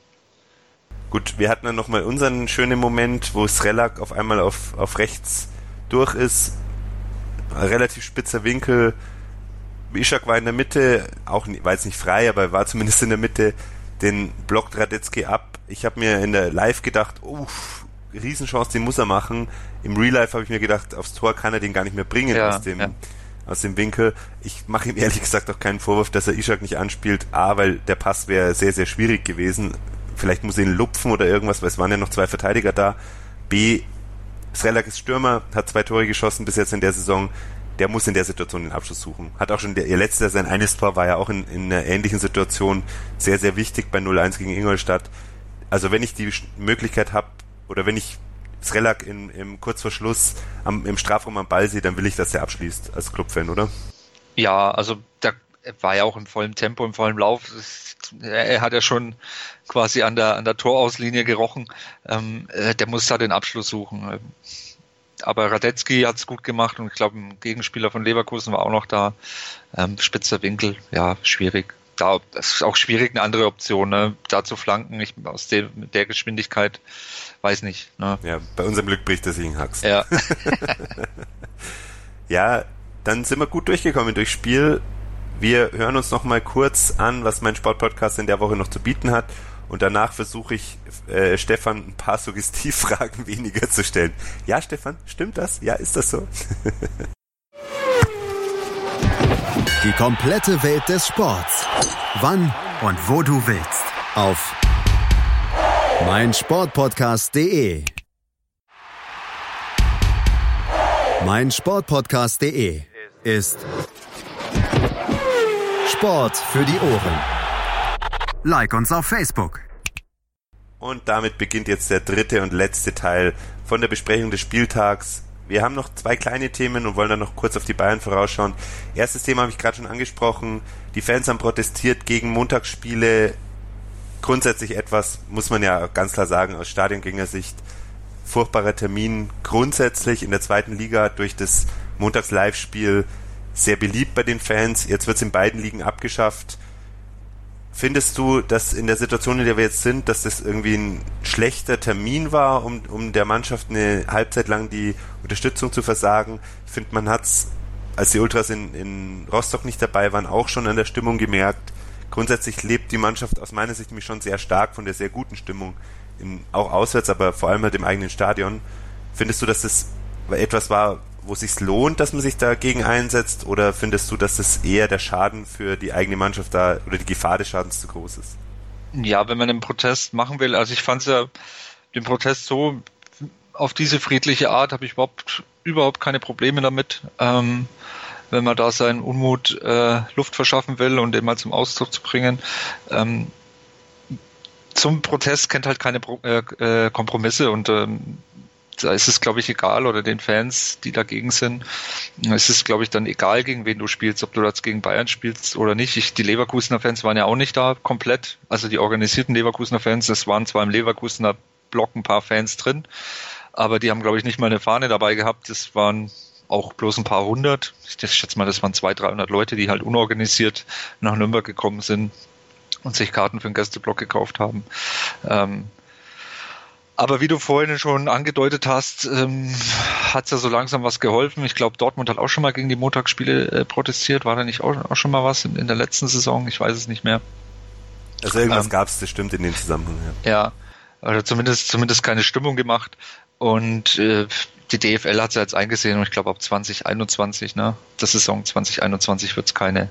Gut, wir hatten dann nochmal unseren schönen Moment, wo Srelak auf einmal auf, auf rechts durch ist. Ein relativ spitzer Winkel. Ishak war in der Mitte, auch war jetzt nicht frei, aber war zumindest in der Mitte. Den blockt Radetzky ab. Ich habe mir in der Live gedacht, uff, Riesenchance, den muss er machen. Im Real Life habe ich mir gedacht, aufs Tor kann er den gar nicht mehr bringen ja, aus dem ja. aus dem Winkel. Ich mache ihm ehrlich gesagt auch keinen Vorwurf, dass er Ishak nicht anspielt. A, weil der Pass wäre sehr, sehr schwierig gewesen vielleicht muss ihn lupfen oder irgendwas, weil es waren ja noch zwei Verteidiger da. B, Srelak ist Stürmer, hat zwei Tore geschossen bis jetzt in der Saison. Der muss in der Situation den Abschluss suchen. Hat auch schon der, ihr letzter, sein eines Tor war ja auch in, in einer ähnlichen Situation sehr, sehr wichtig bei 0-1 gegen Ingolstadt. Also wenn ich die Möglichkeit habe, oder wenn ich Srelak in, im kurz vor Schluss am, im Strafraum am Ball sehe, dann will ich, dass er abschließt als Clubfan, oder? Ja, also da war ja auch in vollem Tempo, im vollen Lauf. Er hat ja schon quasi an der, an der Torauslinie gerochen. Ähm, äh, der muss da den Abschluss suchen. Aber Radetzky hat es gut gemacht und ich glaube, ein Gegenspieler von Leverkusen war auch noch da. Ähm, spitzer Winkel, ja, schwierig. Da das ist auch schwierig, eine andere Option, ne? da zu flanken. Ich, aus der, der Geschwindigkeit, weiß nicht. Ne? Ja, bei unserem Glück bricht sich in Hax. Ja. [laughs] ja, dann sind wir gut durchgekommen durchs Spiel. Wir hören uns noch mal kurz an, was mein Sportpodcast in der Woche noch zu bieten hat. Und danach versuche ich, äh, Stefan ein paar [laughs] Suggestivfragen weniger zu stellen. Ja, Stefan, stimmt das? Ja, ist das so? [laughs] Die komplette Welt des Sports. Wann und wo du willst. Auf meinsportpodcast.de. Meinsportpodcast.de ist Sport für die Ohren. Like uns auf Facebook. Und damit beginnt jetzt der dritte und letzte Teil von der Besprechung des Spieltags. Wir haben noch zwei kleine Themen und wollen dann noch kurz auf die Bayern vorausschauen. Erstes Thema habe ich gerade schon angesprochen. Die Fans haben protestiert gegen Montagsspiele. Grundsätzlich etwas, muss man ja ganz klar sagen, aus Stadiongängersicht. Furchtbarer Termin. Grundsätzlich in der zweiten Liga durch das Montags-Live-Spiel sehr beliebt bei den Fans. Jetzt wird es in beiden Ligen abgeschafft. Findest du, dass in der Situation, in der wir jetzt sind, dass das irgendwie ein schlechter Termin war, um, um der Mannschaft eine Halbzeit lang die Unterstützung zu versagen? Ich finde, man hat es, als die Ultras in, in Rostock nicht dabei waren, auch schon an der Stimmung gemerkt. Grundsätzlich lebt die Mannschaft aus meiner Sicht nämlich schon sehr stark von der sehr guten Stimmung, in, auch auswärts, aber vor allem halt im eigenen Stadion. Findest du, dass das etwas war, wo es sich lohnt, dass man sich dagegen einsetzt? Oder findest du, dass es eher der Schaden für die eigene Mannschaft da oder die Gefahr des Schadens zu groß ist? Ja, wenn man einen Protest machen will, also ich fand ja den Protest so auf diese friedliche Art habe ich überhaupt überhaupt keine Probleme damit. Ähm, wenn man da seinen Unmut äh, Luft verschaffen will und den mal zum Ausdruck zu bringen. Ähm, zum Protest kennt halt keine Pro äh, äh Kompromisse und ähm, da ist es, glaube ich, egal oder den Fans, die dagegen sind, ist es, glaube ich, dann egal, gegen wen du spielst, ob du jetzt gegen Bayern spielst oder nicht. Ich, die Leverkusener Fans waren ja auch nicht da komplett, also die organisierten Leverkusener Fans, es waren zwar im Leverkusener Block ein paar Fans drin, aber die haben, glaube ich, nicht mal eine Fahne dabei gehabt. Das waren auch bloß ein paar hundert. Ich schätze mal, das waren 200, 300 Leute, die halt unorganisiert nach Nürnberg gekommen sind und sich Karten für den Gästeblock gekauft haben. Ähm, aber wie du vorhin schon angedeutet hast, ähm, hat es ja so langsam was geholfen. Ich glaube, Dortmund hat auch schon mal gegen die Montagsspiele äh, protestiert. War da nicht auch, auch, schon mal was in, in, der letzten Saison? Ich weiß es nicht mehr. Also irgendwas ähm, gab es, das stimmt in dem Zusammenhang. Ja, ja oder zumindest, zumindest keine Stimmung gemacht. Und äh, die DFL hat es ja jetzt eingesehen und ich glaube ab 2021, ne, der Saison 2021 wird es keine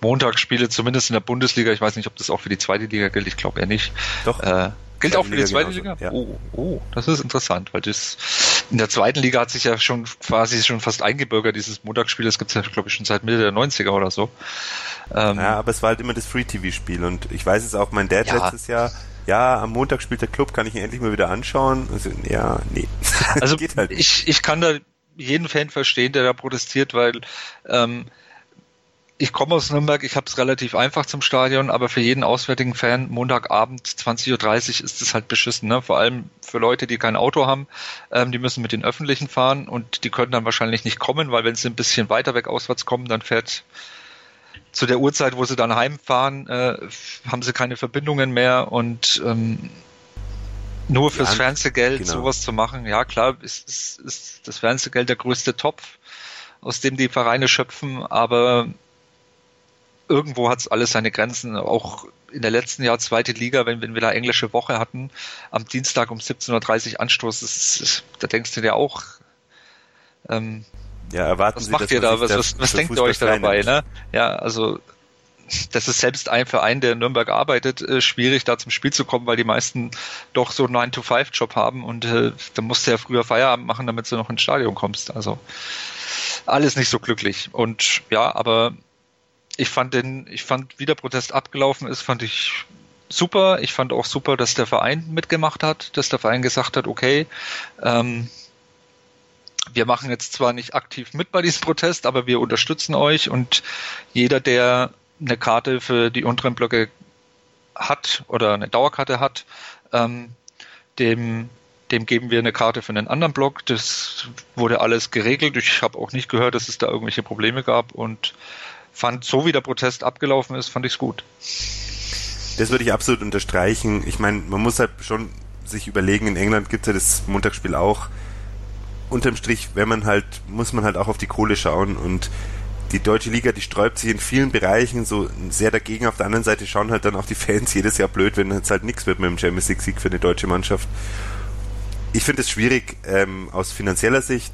Montagsspiele, zumindest in der Bundesliga. Ich weiß nicht, ob das auch für die zweite Liga gilt. Ich glaube eher nicht. Doch. Äh, Gilt auch für die zweite Liga? Ja. Oh, oh, das ist interessant, weil das in der zweiten Liga hat sich ja schon quasi schon fast eingebürgert, dieses Montagsspiel, das gibt es ja, glaube ich, schon seit Mitte der 90er oder so. Ähm, ja, aber es war halt immer das Free-TV-Spiel und ich weiß es auch, mein Dad ja. letztes Jahr, ja, am Montag spielt der Club, kann ich ihn endlich mal wieder anschauen? Also, ja, nee. [laughs] Also halt ich, ich kann da jeden Fan verstehen, der da protestiert, weil ähm, ich komme aus Nürnberg, ich habe es relativ einfach zum Stadion, aber für jeden auswärtigen Fan Montagabend 20.30 Uhr ist es halt beschissen. Ne? Vor allem für Leute, die kein Auto haben, ähm, die müssen mit den Öffentlichen fahren und die können dann wahrscheinlich nicht kommen, weil wenn sie ein bisschen weiter weg auswärts kommen, dann fährt zu der Uhrzeit, wo sie dann heimfahren, äh, haben sie keine Verbindungen mehr und ähm, nur fürs ja, Fernsehgeld genau. sowas zu machen, ja klar, ist, ist, ist das Fernsehgeld der größte Topf, aus dem die Vereine schöpfen, aber irgendwo hat es alles seine Grenzen. Auch in der letzten Jahr zweite Liga, wenn, wenn wir da englische Woche hatten, am Dienstag um 17.30 Uhr Anstoß, das ist, da denkst du dir auch, ähm, ja, erwarten was Sie, macht ihr da? Was, was, was denkt ihr euch da dabei? Ne? Ja, also das ist selbst ein Verein, der in Nürnberg arbeitet, äh, schwierig da zum Spiel zu kommen, weil die meisten doch so einen 9-to-5-Job haben und äh, da musst du ja früher Feierabend machen, damit du noch ins Stadion kommst. Also alles nicht so glücklich. Und ja, aber ich fand den, ich fand, wie der Protest abgelaufen ist, fand ich super. Ich fand auch super, dass der Verein mitgemacht hat, dass der Verein gesagt hat, okay, ähm, wir machen jetzt zwar nicht aktiv mit bei diesem Protest, aber wir unterstützen euch und jeder, der eine Karte für die unteren Blöcke hat oder eine Dauerkarte hat, ähm, dem, dem geben wir eine Karte für einen anderen Block. Das wurde alles geregelt. Ich habe auch nicht gehört, dass es da irgendwelche Probleme gab und fand, so wie der Protest abgelaufen ist, fand ich es gut. Das würde ich absolut unterstreichen. Ich meine, man muss halt schon sich überlegen, in England gibt es ja das Montagsspiel auch. Unterm Strich, wenn man halt, muss man halt auch auf die Kohle schauen und die deutsche Liga, die sträubt sich in vielen Bereichen so sehr dagegen. Auf der anderen Seite schauen halt dann auch die Fans [laughs] jedes Jahr blöd, wenn es halt nichts wird mit dem Champions League Sieg für eine deutsche Mannschaft. Ich finde es schwierig ähm, aus finanzieller Sicht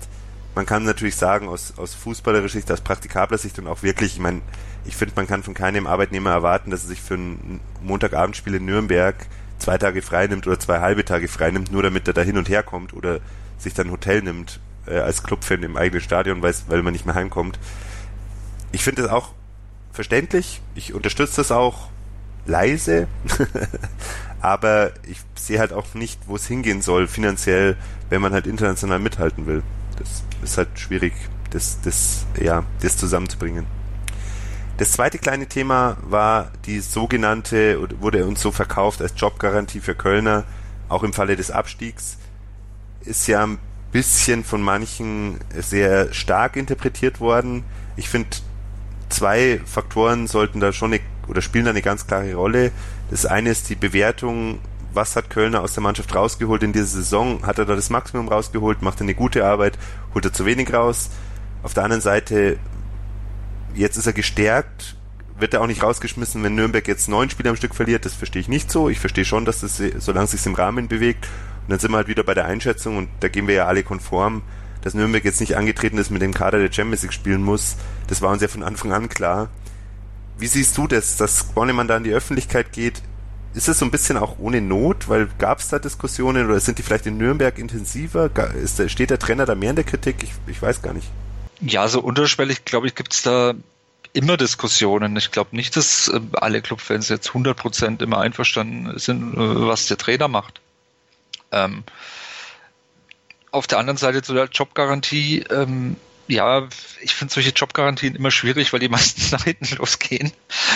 man kann natürlich sagen, aus, aus fußballerischer Sicht, aus praktikabler Sicht und auch wirklich, ich meine, ich finde, man kann von keinem Arbeitnehmer erwarten, dass er sich für ein Montagabendspiel in Nürnberg zwei Tage frei nimmt oder zwei halbe Tage frei nimmt, nur damit er da hin und her kommt oder sich dann ein Hotel nimmt äh, als Clubfan im eigenen Stadion, weil, weil man nicht mehr heimkommt. Ich finde das auch verständlich. Ich unterstütze das auch leise, [laughs] aber ich sehe halt auch nicht, wo es hingehen soll finanziell, wenn man halt international mithalten will das ist halt schwierig, das, das, ja, das zusammenzubringen. Das zweite kleine Thema war die sogenannte, wurde uns so verkauft als Jobgarantie für Kölner, auch im Falle des Abstiegs, ist ja ein bisschen von manchen sehr stark interpretiert worden. Ich finde, zwei Faktoren sollten da schon eine, oder spielen da eine ganz klare Rolle. Das eine ist die Bewertung was hat Kölner aus der Mannschaft rausgeholt in dieser Saison? Hat er da das Maximum rausgeholt? Macht er eine gute Arbeit? Holt er zu wenig raus? Auf der anderen Seite, jetzt ist er gestärkt. Wird er auch nicht rausgeschmissen, wenn Nürnberg jetzt neun Spiele am Stück verliert? Das verstehe ich nicht so. Ich verstehe schon, dass das, solange es sich im Rahmen bewegt. Und dann sind wir halt wieder bei der Einschätzung und da gehen wir ja alle konform, dass Nürnberg jetzt nicht angetreten ist mit dem Kader, der Champions League spielen muss. Das war uns ja von Anfang an klar. Wie siehst du das, dass Bornemann da in die Öffentlichkeit geht? Ist es so ein bisschen auch ohne Not, weil gab es da Diskussionen oder sind die vielleicht in Nürnberg intensiver? Ist, steht der Trainer da mehr in der Kritik? Ich, ich weiß gar nicht. Ja, so unterschwellig, glaube ich, gibt es da immer Diskussionen. Ich glaube nicht, dass äh, alle Clubfans jetzt 100% immer einverstanden sind, äh, was der Trainer macht. Ähm, auf der anderen Seite zu der Jobgarantie, ähm, ja, ich finde solche Jobgarantien immer schwierig, weil die [laughs] meistens nach hinten losgehen,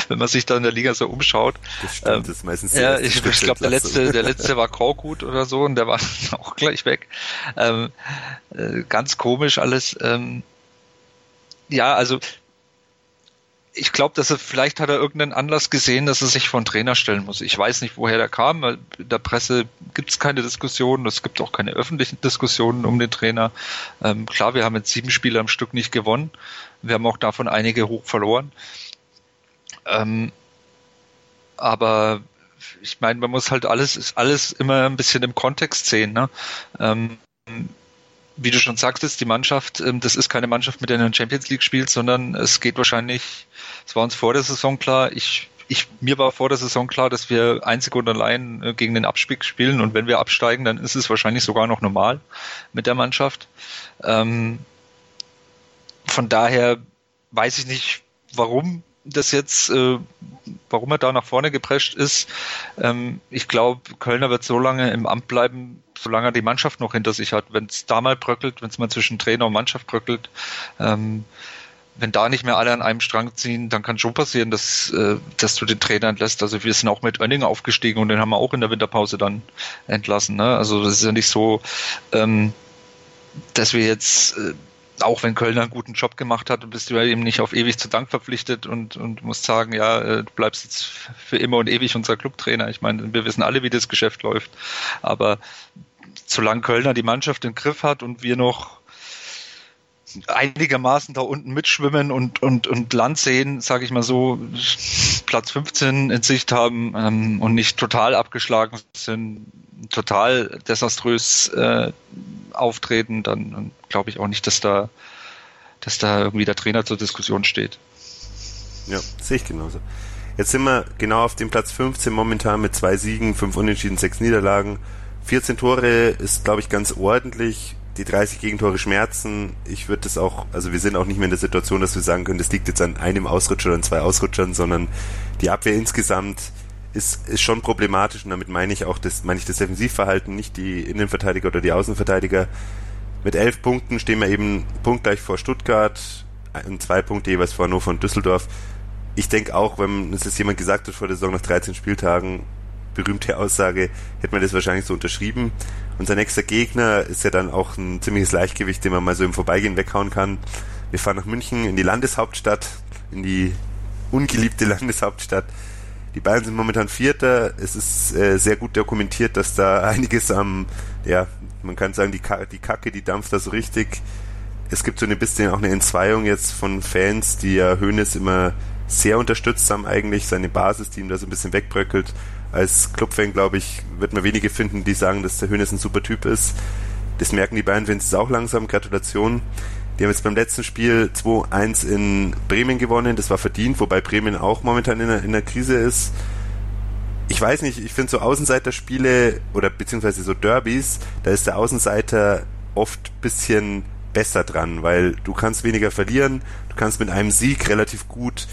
wenn man sich da in der Liga so umschaut. Das stimmt, ähm, das ist meistens Ja, ich, ich glaube, der letzte, der letzte [laughs] war Korkut oder so und der war [laughs] auch gleich weg. Ähm, äh, ganz komisch alles. Ähm, Ja, also ich glaube, dass er vielleicht hat er irgendeinen Anlass gesehen, dass er sich von Trainer stellen muss. Ich weiß nicht, woher der kam. In der Presse gibt es keine Diskussionen, es gibt auch keine öffentlichen Diskussionen um den Trainer. Ähm, klar, wir haben jetzt sieben Spiele am Stück nicht gewonnen. Wir haben auch davon einige hoch verloren. Ähm, aber ich meine, man muss halt alles, ist alles immer ein bisschen im Kontext sehen. Ne? Ähm, wie du schon sagtest, die Mannschaft, ähm, das ist keine Mannschaft, mit der in Champions League spielt, sondern es geht wahrscheinlich, es war uns vor der Saison klar, ich, ich, mir war vor der Saison klar, dass wir einzig und allein äh, gegen den Abstieg spielen und wenn wir absteigen, dann ist es wahrscheinlich sogar noch normal mit der Mannschaft. Ähm, von daher weiß ich nicht, warum das jetzt, äh, warum er da nach vorne geprescht ist. Ähm, ich glaube, Kölner wird so lange im Amt bleiben, solange er die Mannschaft noch hinter sich hat. Wenn es da mal bröckelt, wenn es mal zwischen Trainer und Mannschaft bröckelt, ähm, wenn da nicht mehr alle an einem Strang ziehen, dann kann schon passieren, dass, äh, dass du den Trainer entlässt. Also wir sind auch mit Oenning aufgestiegen und den haben wir auch in der Winterpause dann entlassen. Ne? Also das ist ja nicht so, ähm, dass wir jetzt äh, auch wenn Kölner einen guten Job gemacht hat, bist du ja eben nicht auf ewig zu Dank verpflichtet und, und musst sagen, ja, äh, du bleibst jetzt für immer und ewig unser Clubtrainer. Ich meine, wir wissen alle, wie das Geschäft läuft. Aber solange Kölner die Mannschaft im Griff hat und wir noch einigermaßen da unten mitschwimmen und, und, und Land sehen, sage ich mal so, Platz 15 in Sicht haben ähm, und nicht total abgeschlagen sind, total desaströs äh, auftreten, dann, glaube ich auch nicht, dass da, dass da irgendwie der Trainer zur Diskussion steht. Ja, sehe ich genauso. Jetzt sind wir genau auf dem Platz 15 momentan mit zwei Siegen, fünf Unentschieden, sechs Niederlagen. 14 Tore ist, glaube ich, ganz ordentlich. Die 30 Gegentore schmerzen. Ich würde das auch, also wir sind auch nicht mehr in der Situation, dass wir sagen können, das liegt jetzt an einem Ausrutscher oder an zwei Ausrutschern, sondern die Abwehr insgesamt ist, ist schon problematisch und damit meine ich auch das, meine ich das Defensivverhalten, nicht die Innenverteidiger oder die Außenverteidiger. Mit elf Punkten stehen wir eben punktgleich vor Stuttgart und zwei Punkte jeweils vor Hannover und Düsseldorf. Ich denke auch, wenn es jetzt jemand gesagt hat vor der Saison nach 13 Spieltagen, berühmte Aussage, hätte man das wahrscheinlich so unterschrieben. Unser nächster Gegner ist ja dann auch ein ziemliches Leichtgewicht, den man mal so im Vorbeigehen weghauen kann. Wir fahren nach München in die Landeshauptstadt, in die ungeliebte [laughs] Landeshauptstadt. Die Bayern sind momentan Vierter. Es ist äh, sehr gut dokumentiert, dass da [laughs] einiges am, ja, man kann sagen, die, Ka die Kacke, die dampft da so richtig. Es gibt so ein bisschen auch eine Entzweiung jetzt von Fans, die ja Hoeneß immer sehr unterstützt haben eigentlich, seine Basis, die ihm da so ein bisschen wegbröckelt. Als Clubfan, glaube ich, wird man wenige finden, die sagen, dass der Hoeneß ein super Typ ist. Das merken die Bayern-Fans jetzt auch langsam. Gratulation. Die haben jetzt beim letzten Spiel 2-1 in Bremen gewonnen. Das war verdient, wobei Bremen auch momentan in einer, in einer Krise ist. Ich weiß nicht, ich finde so Außenseiterspiele oder beziehungsweise so Derbys, da ist der Außenseiter oft bisschen besser dran, weil du kannst weniger verlieren, du kannst mit einem Sieg relativ gut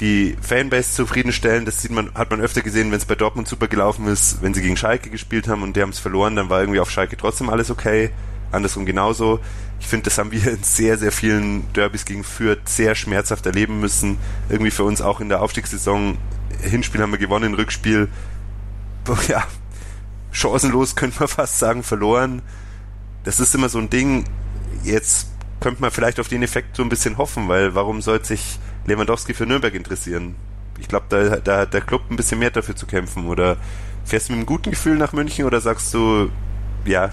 die Fanbase zufriedenstellen. Das sieht man, hat man öfter gesehen, wenn es bei Dortmund super gelaufen ist, wenn sie gegen Schalke gespielt haben und die haben es verloren, dann war irgendwie auf Schalke trotzdem alles okay. Andersrum genauso. Ich finde, das haben wir in sehr, sehr vielen Derbys gegen Fürth sehr schmerzhaft erleben müssen. Irgendwie für uns auch in der Aufstiegssaison. Hinspiel haben wir gewonnen, Rückspiel, ja, chancenlos könnte man [laughs] fast sagen, verloren. Das ist immer so ein Ding. Jetzt könnte man vielleicht auf den Effekt so ein bisschen hoffen, weil warum sollte sich Lewandowski für Nürnberg interessieren? Ich glaube, da, da hat der Club ein bisschen mehr dafür zu kämpfen. Oder fährst du mit einem guten Gefühl nach München oder sagst du, ja,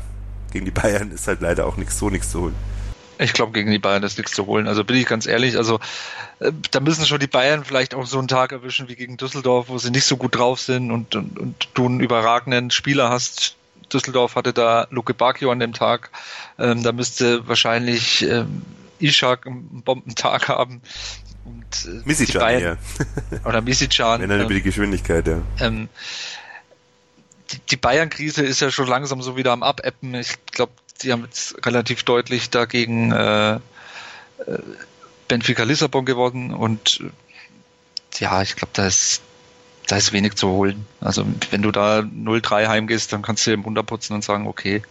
gegen die Bayern ist halt leider auch nichts so nichts zu holen. Ich glaube, gegen die Bayern ist nichts zu holen. Also bin ich ganz ehrlich, also äh, da müssen schon die Bayern vielleicht auch so einen Tag erwischen wie gegen Düsseldorf, wo sie nicht so gut drauf sind und, und, und du einen überragenden Spieler hast. Düsseldorf hatte da Luke Bacchio an dem Tag. Ähm, da müsste wahrscheinlich ähm, Ishak einen Bombentag haben. Und, äh, Misicjan, Bayern, ja. [laughs] oder Misicjan. Wenn dann über die Geschwindigkeit, ja. Ähm, die, Bayern-Krise ist ja schon langsam so wieder am Abeppen. Ich glaube, die haben jetzt relativ deutlich dagegen äh, äh, Benfica Lissabon gewonnen und ja, ich glaube, da ist, da ist wenig zu holen. Also wenn du da 0-3 heimgehst, dann kannst du im Wunder putzen und sagen, okay.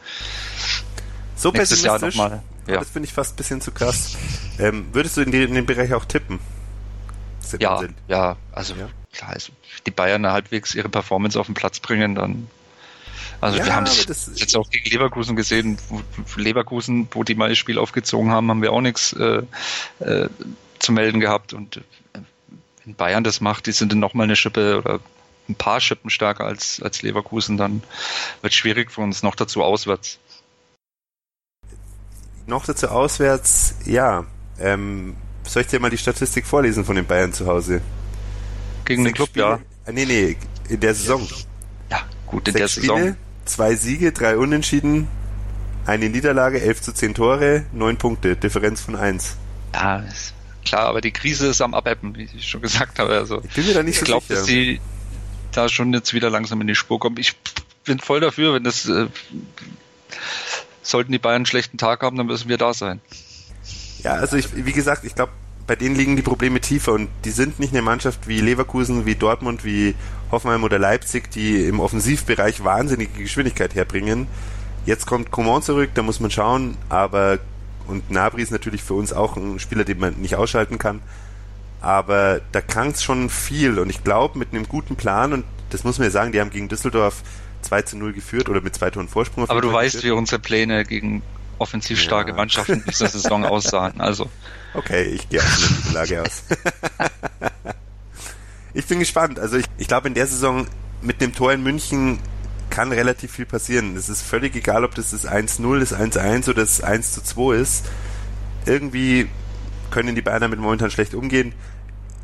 So nächstes Jahr nochmal. Ja. Das finde ich fast ein bisschen zu krass. Ähm, würdest du in, die, in, den Bereich auch tippen? Ja, ja, also ja? klar, also die Bayern halbwegs ihre Performance auf den Platz bringen, dann Also ja, wir haben es jetzt auch gegen Leverkusen gesehen. Leverkusen, wo die mal das Spiel aufgezogen haben, haben wir auch nichts äh, äh, zu melden gehabt. Und äh, wenn Bayern das macht, die sind dann nochmal eine Schippe oder ein paar Schippen stärker als, als Leverkusen, dann wird es schwierig für uns noch dazu auswärts. Noch dazu auswärts, ja. Ähm, soll ich dir mal die Statistik vorlesen von den Bayern zu Hause? Gegen den Club, Spiele, ja. Äh, nee, nee, in der Saison. Ja, gut, in Sechs der Saison. Spiele, zwei Siege, drei Unentschieden, eine Niederlage, 11 zu 10 Tore, neun Punkte, Differenz von eins. Ja, klar, aber die Krise ist am Abebben, wie ich schon gesagt habe. Also, ich bin mir da nicht ich so glaube, dass sie da schon jetzt wieder langsam in die Spur kommen. Ich bin voll dafür, wenn das äh, sollten die Bayern einen schlechten Tag haben, dann müssen wir da sein. Ja, also ich, wie gesagt, ich glaube, bei denen liegen die Probleme tiefer und die sind nicht eine Mannschaft wie Leverkusen, wie Dortmund, wie Hoffenheim oder Leipzig, die im Offensivbereich wahnsinnige Geschwindigkeit herbringen. Jetzt kommt Coman zurück, da muss man schauen, aber und Nabri ist natürlich für uns auch ein Spieler, den man nicht ausschalten kann. Aber da krankt es schon viel und ich glaube, mit einem guten Plan, und das muss man ja sagen, die haben gegen Düsseldorf 2 zu 0 geführt oder mit zwei Toren Vorsprung. Aber du weißt, geführt. wie unsere Pläne gegen offensiv starke ja. Mannschaften dieser Saison [laughs] aussahen. Also. Okay, ich gehe auf eine Niederlage aus. [laughs] ich bin gespannt. Also ich, ich glaube, in der Saison mit dem Tor in München kann relativ viel passieren. Es ist völlig egal, ob das das 1-0, das 1-1 oder das 1-2 ist. Irgendwie können die Bayern damit momentan schlecht umgehen.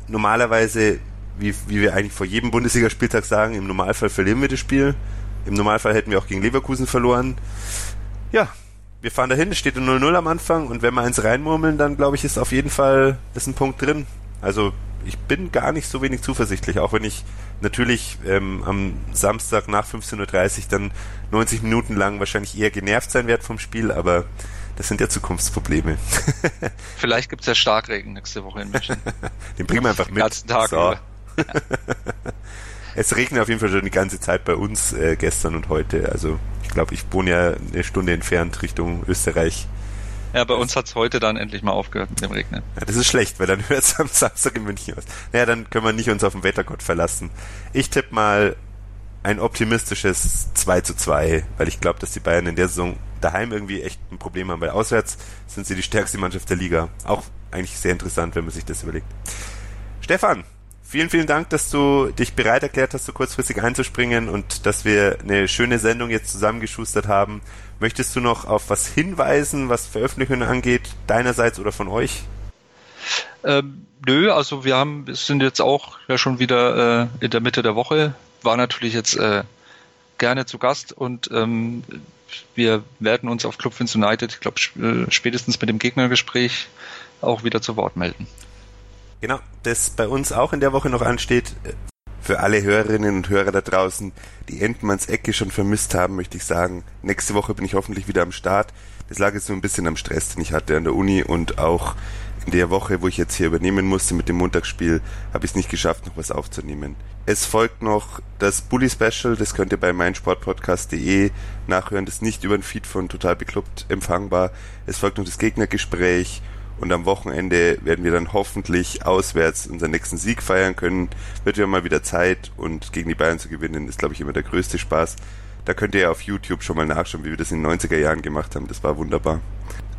Normalerweise, wie, wie wir eigentlich vor jedem Bundesligaspieltag sagen, im Normalfall verlieren wir das Spiel. Im Normalfall hätten wir auch gegen Leverkusen verloren. Ja, wir fahren dahin, es steht 0-0 am Anfang und wenn wir eins reinmurmeln, dann glaube ich, ist auf jeden Fall ist ein Punkt drin. Also ich bin gar nicht so wenig zuversichtlich, auch wenn ich natürlich ähm, am Samstag nach 15.30 Uhr dann 90 Minuten lang wahrscheinlich eher genervt sein werde vom Spiel, aber das sind ja Zukunftsprobleme. [laughs] Vielleicht gibt es ja Starkregen nächste Woche in München. Den bringen wir einfach mit. Den Tag so. [laughs] es regnet auf jeden Fall schon die ganze Zeit bei uns äh, gestern und heute. Also ich glaube, ich wohne ja eine Stunde entfernt Richtung Österreich. Ja, bei uns hat es heute dann endlich mal aufgehört mit dem Regnen. Ja, das ist schlecht, weil dann [laughs] hört es am Samstag in München aus. Naja, dann können wir nicht uns auf den Wettergott verlassen. Ich tippe mal ein optimistisches 2 zu 2, weil ich glaube, dass die Bayern in der Saison daheim irgendwie echt ein Problem haben, weil auswärts sind sie die stärkste Mannschaft der Liga. Auch eigentlich sehr interessant, wenn man sich das überlegt. Stefan, vielen, vielen Dank, dass du dich bereit erklärt hast, so kurzfristig einzuspringen und dass wir eine schöne Sendung jetzt zusammengeschustert haben. Möchtest du noch auf was hinweisen, was Veröffentlichungen angeht, deinerseits oder von euch? Ähm, nö, also wir haben, sind jetzt auch ja schon wieder äh, in der Mitte der Woche, war natürlich jetzt äh, gerne zu Gast und ähm, wir werden uns auf Club Vince United, ich glaube, äh, spätestens mit dem Gegnergespräch auch wieder zu Wort melden. Genau, das bei uns auch in der Woche noch ansteht. Für alle Hörerinnen und Hörer da draußen, die Entmanns Ecke schon vermisst haben, möchte ich sagen, nächste Woche bin ich hoffentlich wieder am Start. Das lag jetzt nur ein bisschen am Stress, den ich hatte an der Uni und auch in der Woche, wo ich jetzt hier übernehmen musste mit dem Montagsspiel, habe ich es nicht geschafft, noch was aufzunehmen. Es folgt noch das Bully Special, das könnt ihr bei meinsportpodcast.de nachhören, das ist nicht über den Feed von Total Beklubbt empfangbar. Es folgt noch das Gegnergespräch und am Wochenende werden wir dann hoffentlich auswärts unseren nächsten Sieg feiern können. Wird ja mal wieder Zeit und gegen die Bayern zu gewinnen ist, glaube ich, immer der größte Spaß. Da könnt ihr auf YouTube schon mal nachschauen, wie wir das in den 90er Jahren gemacht haben. Das war wunderbar.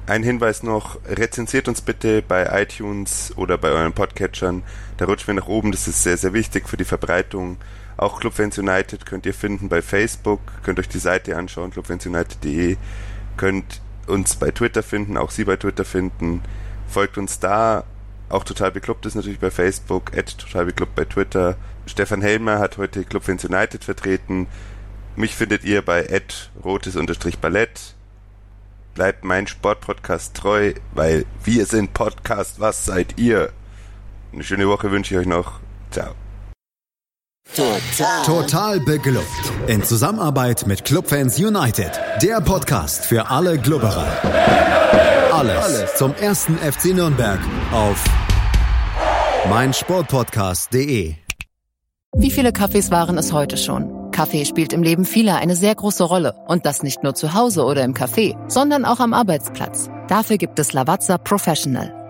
Ein Hinweis noch, rezensiert uns bitte bei iTunes oder bei euren Podcatchern. Da rutschen wir nach oben, das ist sehr, sehr wichtig für die Verbreitung. Auch Clubfans United könnt ihr finden bei Facebook, könnt euch die Seite anschauen, clubfansunited.de, könnt uns bei Twitter finden, auch sie bei Twitter finden. Folgt uns da, auch Total Beklubbt ist natürlich bei Facebook, at Total Beklubbt bei Twitter. Stefan Helmer hat heute Clubfans United vertreten. Mich findet ihr bei at rotes-ballett bleibt mein Sportpodcast treu, weil wir sind Podcast, was seid ihr? Eine schöne Woche wünsche ich euch noch. Ciao. Total. Total beglückt. In Zusammenarbeit mit Clubfans United. Der Podcast für alle Glubberer. Alles, Alles zum ersten FC Nürnberg auf meinsportpodcast.de. Wie viele Kaffees waren es heute schon? Kaffee spielt im Leben vieler eine sehr große Rolle. Und das nicht nur zu Hause oder im Café, sondern auch am Arbeitsplatz. Dafür gibt es Lavazza Professional.